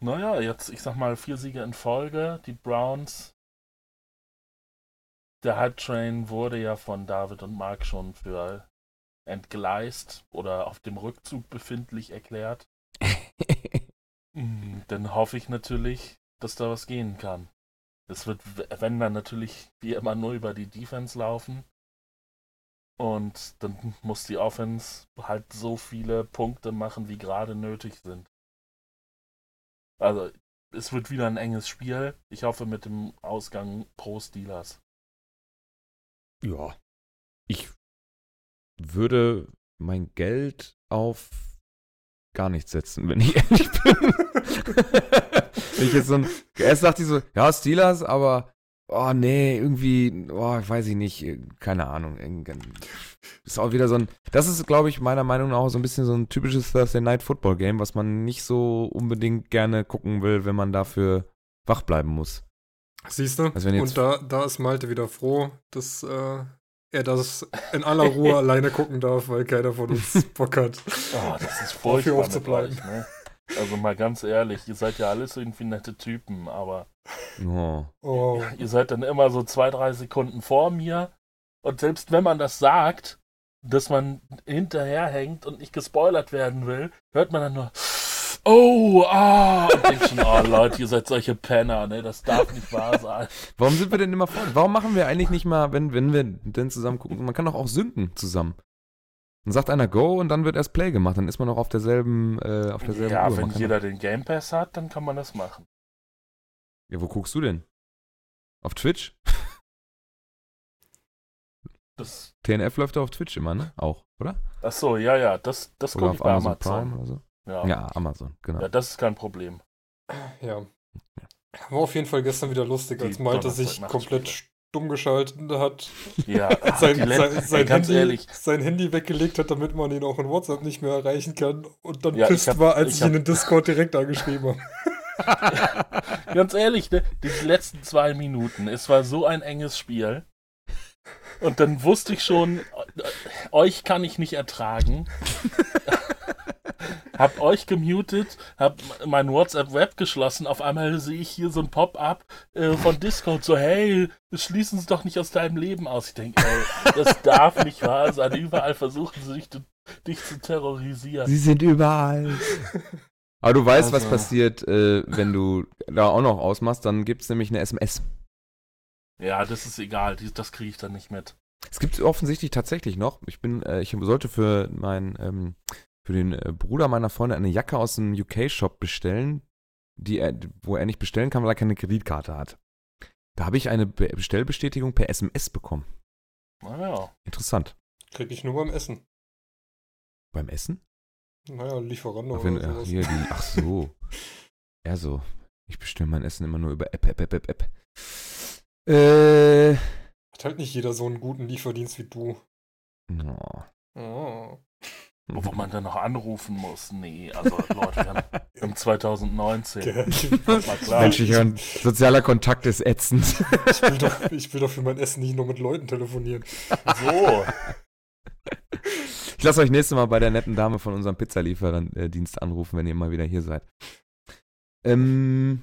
S3: naja, jetzt, ich sag mal, vier Siege in Folge. Die Browns. Der Hype Train wurde ja von David und Mark schon für entgleist oder auf dem Rückzug befindlich erklärt. Mm, Dann hoffe ich natürlich, dass da was gehen kann. Es wird, wenn dann natürlich wie immer nur über die Defense laufen. Und dann muss die Offense halt so viele Punkte machen, wie gerade nötig sind. Also, es wird wieder ein enges Spiel. Ich hoffe mit dem Ausgang pro Steelers.
S2: Ja. Ich würde mein Geld auf gar nichts setzen, wenn ich ehrlich bin. ich jetzt so ein, erst dachte ich so, ja, Steelers, aber, oh nee, irgendwie, oh, weiß ich nicht, keine Ahnung. Ist auch wieder so ein, das ist, glaube ich, meiner Meinung nach auch so ein bisschen so ein typisches Thursday Night Football Game, was man nicht so unbedingt gerne gucken will, wenn man dafür wach bleiben muss.
S4: Siehst du?
S2: Also
S4: Und da, da ist Malte wieder froh, dass äh, er das in aller Ruhe alleine gucken darf, weil keiner von uns Bock hat.
S3: Oh, das ist
S4: Dafür
S3: furchtbar mit
S4: aufzubleiben.
S3: euch, ne? Also mal ganz ehrlich, ihr seid ja alles irgendwie nette Typen, aber
S2: Oh.
S4: Oh.
S3: ihr seid dann immer so zwei, drei Sekunden vor mir. Und selbst wenn man das sagt, dass man hinterherhängt und nicht gespoilert werden will, hört man dann nur, oh, ah, und denkt schon, oh Leute, ihr seid solche Penner, ne? Das darf nicht wahr sein.
S2: Warum sind wir denn immer vor? Warum machen wir eigentlich nicht mal, wenn, wenn wir denn zusammen gucken? Man kann doch auch synken zusammen. Dann sagt einer Go und dann wird erst Play gemacht. Dann ist man noch auf derselben, äh, auf derselben
S3: Ja,
S2: Uhr.
S3: wenn jeder den Game Pass hat, dann kann man das machen.
S2: Ja, wo guckst du denn? Auf Twitch?
S3: Das,
S2: TNF läuft doch auf Twitch immer, ne? Auch, oder?
S3: ach so, ja, ja, das, das
S2: Oder
S3: gucke ich
S2: auf
S3: bei
S2: Amazon,
S3: Amazon.
S2: Prime oder so?
S3: Ja.
S2: Ja, Amazon, genau.
S3: ja, das ist kein Problem.
S4: Ja. War auf jeden Fall gestern wieder lustig, als Malte sich komplett stumm geschaltet hat.
S3: Ja,
S4: Sein, sein,
S3: Ey,
S4: sein,
S3: ganz
S4: Handy,
S3: ehrlich,
S4: sein Handy weggelegt hat, damit man ihn auch in WhatsApp nicht mehr erreichen kann. Und dann
S3: Ja,
S4: pisst
S3: hab-
S4: war, als
S3: ich
S4: ich, ihn
S3: hab-
S4: in Discord direkt angeschrieben habe.
S3: Ganz ehrlich, ne, die letzten zwei Minuten, es war so ein enges Spiel. Und dann wusste ich schon, äh, euch kann ich nicht ertragen. hab euch gemutet, hab mein WhatsApp-Web geschlossen. Auf einmal sehe ich hier so ein Pop-up äh, von Discord, so, hey, schließen Sie doch nicht aus deinem Leben aus. Ich denke, ey, das darf nicht wahr sein. Überall versuchen sie dich, dich zu terrorisieren.
S2: Sie sind überall. Aber du weißt, was
S3: Also-
S2: passiert, äh, wenn du da auch noch ausmachst, dann gibt es nämlich eine SMS.
S3: Ja, das ist egal, die- das kriege ich dann nicht mit.
S2: Es gibt offensichtlich tatsächlich noch. Ich bin, äh, ich sollte für meinen, ähm, für den äh, Bruder meiner Freunde eine Jacke aus dem UK-Shop bestellen, die er, wo er nicht bestellen kann, weil er keine Kreditkarte hat. Da habe ich eine Be Bestellbestätigung per SMS bekommen.
S3: Naja.
S2: Interessant.
S4: Krieg ich nur beim Essen.
S2: Beim Essen?
S4: Naja, Lieferando
S2: Ach, wenn,
S4: oder
S2: ach,
S4: sowas.
S2: hier die, ach so. Ja, so. Ich bestelle mein Essen immer nur über App, App, App, App, App. Äh.
S4: Hat halt nicht jeder so einen guten Lieferdienst wie du.
S2: Oh.
S4: Oh.
S3: Wo man dann noch anrufen muss. Nee, also Leute, wir haben im 2019.
S4: Gell?
S3: Kommt mal klar.
S2: Menschlicher sozialer Kontakt ist ätzend.
S4: Ich will, doch, ich will doch für mein Essen nicht nur mit Leuten telefonieren.
S3: So.
S2: Ich lasse euch nächstes Mal bei der netten Dame von unserem Pizzalieferdienst anrufen, wenn ihr mal wieder hier seid. Ähm,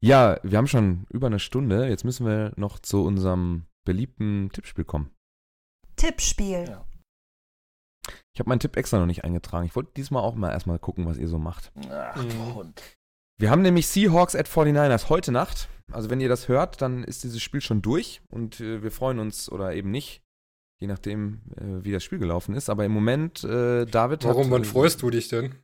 S2: ja, wir haben schon über eine Stunde. Jetzt müssen wir noch zu unserem beliebten Tippspiel kommen.
S5: Tippspiel.
S3: Ja.
S2: Ich habe meinen Tipp extra noch nicht eingetragen. Ich wollte diesmal auch mal erstmal gucken, was ihr so macht.
S3: Ach,
S4: Mhm.
S3: du Hund.
S2: Wir haben nämlich Seahawks at 49ers heute Nacht. Also wenn ihr das hört, dann ist dieses Spiel schon durch und äh, wir freuen uns oder eben nicht, je nachdem, äh, wie das Spiel gelaufen ist. Aber im Moment, äh, David hat...
S4: Warum, wann
S2: äh,
S4: freust du dich denn?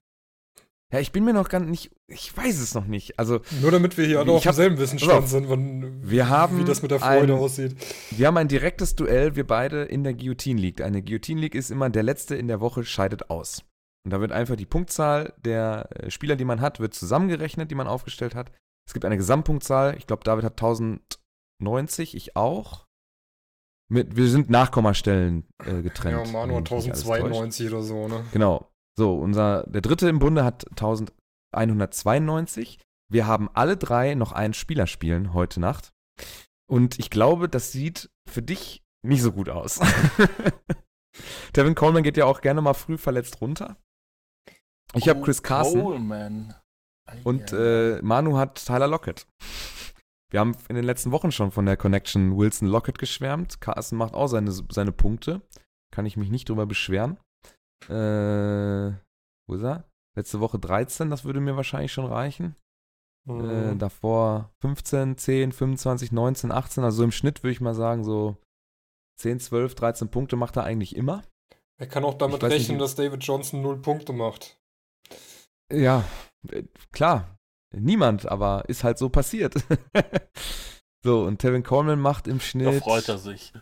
S2: Ja, ich bin mir noch gar nicht, ich weiß es noch nicht. Also
S4: Nur damit wir hier alle auf demselben Wissensstand
S2: auf.
S4: sind, wann,
S2: Wir haben
S4: wie das mit der Freude
S2: ein-
S4: aussieht.
S2: wir haben ein direktes Duell, wir beide in der Guillotine League. Eine Guillotine League ist immer, der Letzte in der Woche scheidet aus. Und da wird einfach die Punktzahl der äh, Spieler, die man hat, wird zusammengerechnet, die man aufgestellt hat. Es gibt eine Gesamtpunktzahl. Ich glaube, David hat 1090, ich auch. Mit, wir sind Nachkommastellen äh, getrennt.
S4: Ja, Manu hat
S2: mich nicht alles täuscht.
S4: 1092 oder so, ne?
S2: Genau. So, unser, der dritte im Bunde hat 1192. Wir haben alle drei noch einen Spieler spielen heute Nacht. Und ich glaube, das sieht für dich nicht so gut aus. Devin Coleman geht ja auch gerne mal früh verletzt runter. Ich habe Chris Carson
S3: Coleman.
S2: und äh, Manu hat Tyler Lockett. Wir haben in den letzten Wochen schon von der Connection Wilson-Lockett geschwärmt. Carson macht auch seine, seine Punkte. Kann ich mich nicht drüber beschweren. Äh, wo ist er? Letzte Woche 13, das würde mir wahrscheinlich schon reichen. Äh,
S4: Mhm.
S2: davor 15, 10, 25, 19, 18. Also im Schnitt würde ich mal sagen, so 10, 12, 13 Punkte macht er eigentlich immer.
S4: er kann auch damit
S2: nicht,
S4: rechnen,
S2: wie-
S4: dass David Johnson null Punkte macht.
S2: Ja, äh, klar. Niemand, aber ist halt so passiert. so, und Tevin Coleman macht im Schnitt.
S3: Da freut er sich.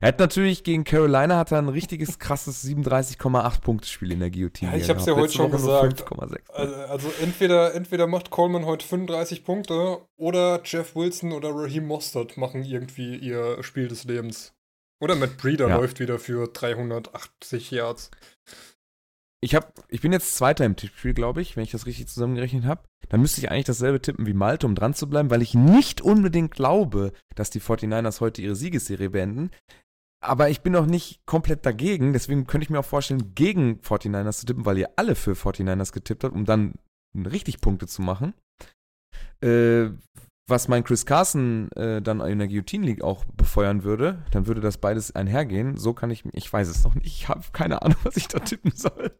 S2: Er hat natürlich gegen Carolina hat er ein richtiges krasses 37,8 Punkte Spiel in der Guillotine.
S4: Ja, ich
S2: gehabt.
S4: hab's ja heute schon gesagt.
S2: 5,6.
S4: Also, also entweder, entweder macht Coleman heute 35 Punkte oder Jeff Wilson oder Raheem Mostert machen irgendwie ihr Spiel des Lebens. Oder Matt Breeder
S2: Ja.
S4: läuft wieder für 380 Yards.
S2: Ich, hab, ich bin jetzt Zweiter im Tippspiel, glaube ich, wenn ich das richtig zusammengerechnet habe. Dann müsste ich eigentlich dasselbe tippen wie Malte, um dran zu bleiben, weil ich nicht unbedingt glaube, dass die 49ers heute ihre Siegesserie beenden. Aber ich bin auch nicht komplett dagegen, deswegen könnte ich mir auch vorstellen, gegen 49ers zu tippen, weil ihr alle für 49ers getippt habt, um dann richtig Punkte zu machen. Äh, was mein Chris Carson äh, dann in der Guillotine League auch befeuern würde, dann würde das beides einhergehen. So kann ich, ich weiß es noch nicht, ich habe keine Ahnung, was ich da tippen soll.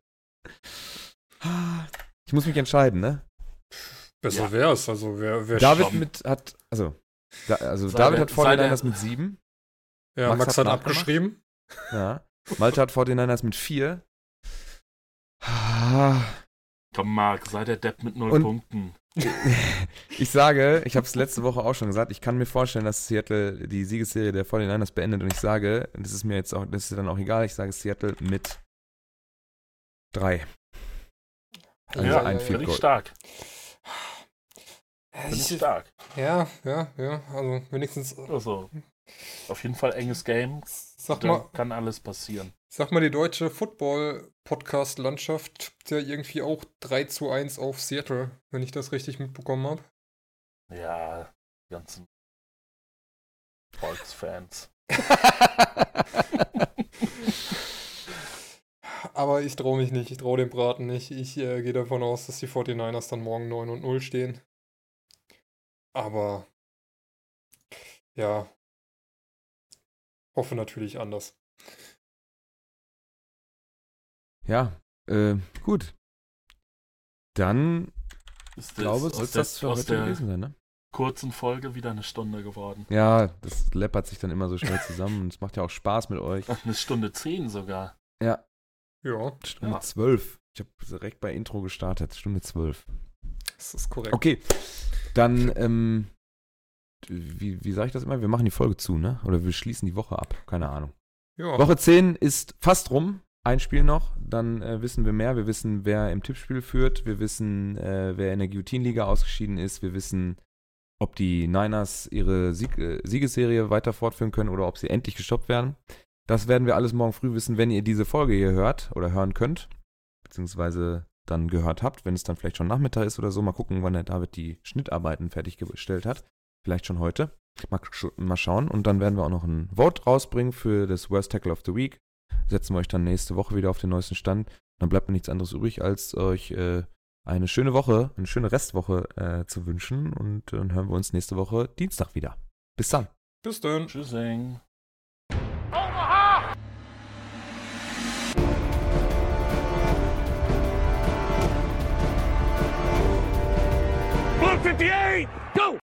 S2: Ich muss mich entscheiden, ne?
S4: Besser
S3: Ja.
S4: wär's. Also wer, wer
S2: David mit hat, also, da, also
S3: Sei
S2: David
S3: der-
S2: hat 49ers mit 7.
S4: ja,
S2: Max
S4: Max,
S2: hat
S4: hat abgeschrieben.
S2: Ja. Malte hat 49ers mit 4.
S3: Komm, Marc, sei der Depp mit null
S2: Und-
S3: Punkten.
S2: Ich sage, ich habe es letzte Woche auch schon gesagt, ich kann mir vorstellen, dass Seattle die Siegesserie der 49ers beendet und ich sage, das ist mir jetzt auch, das ist dann auch egal, ich sage Seattle mit 3. Also
S3: ja,
S2: ein
S4: ja,
S3: ich stark.
S4: ja.
S3: Finde ich
S4: Ich,
S3: stark.
S4: ja, ja, ja. Also wenigstens,
S3: Also, auf jeden Fall enges Game.
S4: sag
S3: Da
S4: mal,
S3: kann alles passieren.
S4: sag mal, die deutsche Football-Podcast-Landschaft tippt ja irgendwie auch 3 zu 1 auf Seattle, wenn ich das richtig mitbekommen habe.
S3: Ja, die ganzen Volksfans.
S4: Aber ich traue mich nicht, ich traue dem Braten nicht. Ich äh, gehe davon aus, dass die 49ers dann morgen 9 und 0 stehen. Aber ja, hoffe natürlich anders.
S2: Ja, äh, gut. Dann
S3: Ist
S2: glaube
S3: aus
S2: ich,
S3: der,
S2: das für
S3: aus
S2: heute
S3: der
S2: gewesen sein, ne?
S3: kurzen Folge wieder eine Stunde geworden.
S2: Ja, das läppert sich dann immer so schnell zusammen und es macht ja auch Spaß mit euch.
S3: Ach, Eine Stunde zehn sogar.
S2: Ja,
S4: Ja,
S2: Stunde
S3: Ja.
S2: 12. Ich habe direkt bei Intro gestartet, Stunde 12.
S4: das ist korrekt.
S2: Okay, dann, ähm, wie, wie sage ich das immer? Wir machen die Folge zu, ne? Oder wir schließen die Woche ab. Keine Ahnung.
S4: Ja,
S2: Woche 10 ist fast rum. Ein Spiel noch. Dann äh, wissen wir mehr. Wir wissen, wer im Tippspiel führt. Wir wissen, äh, wer in der Guillotine-Liga ausgeschieden ist. Wir wissen, ob die Niners ihre Sieg, äh, Siegesserie weiter fortführen können oder ob sie endlich gestoppt werden. Das werden wir alles morgen früh wissen, wenn ihr diese Folge hier hört oder hören könnt. Beziehungsweise dann gehört habt, wenn es dann vielleicht schon Nachmittag ist oder so. Mal gucken, wann der David die Schnittarbeiten fertiggestellt hat. Vielleicht schon heute. Mal, sch- mal schauen. Und dann werden wir auch noch ein Vote rausbringen für das Worst Tackle of the Week. Setzen wir euch dann nächste Woche wieder auf den neuesten Stand. Dann bleibt mir nichts anderes übrig, als euch äh, eine schöne Woche, eine schöne Restwoche äh, zu wünschen. Und dann hören wir uns nächste Woche Dienstag wieder. Bis dann.
S4: bis dann.
S3: Tschüssing.
S7: 58, go!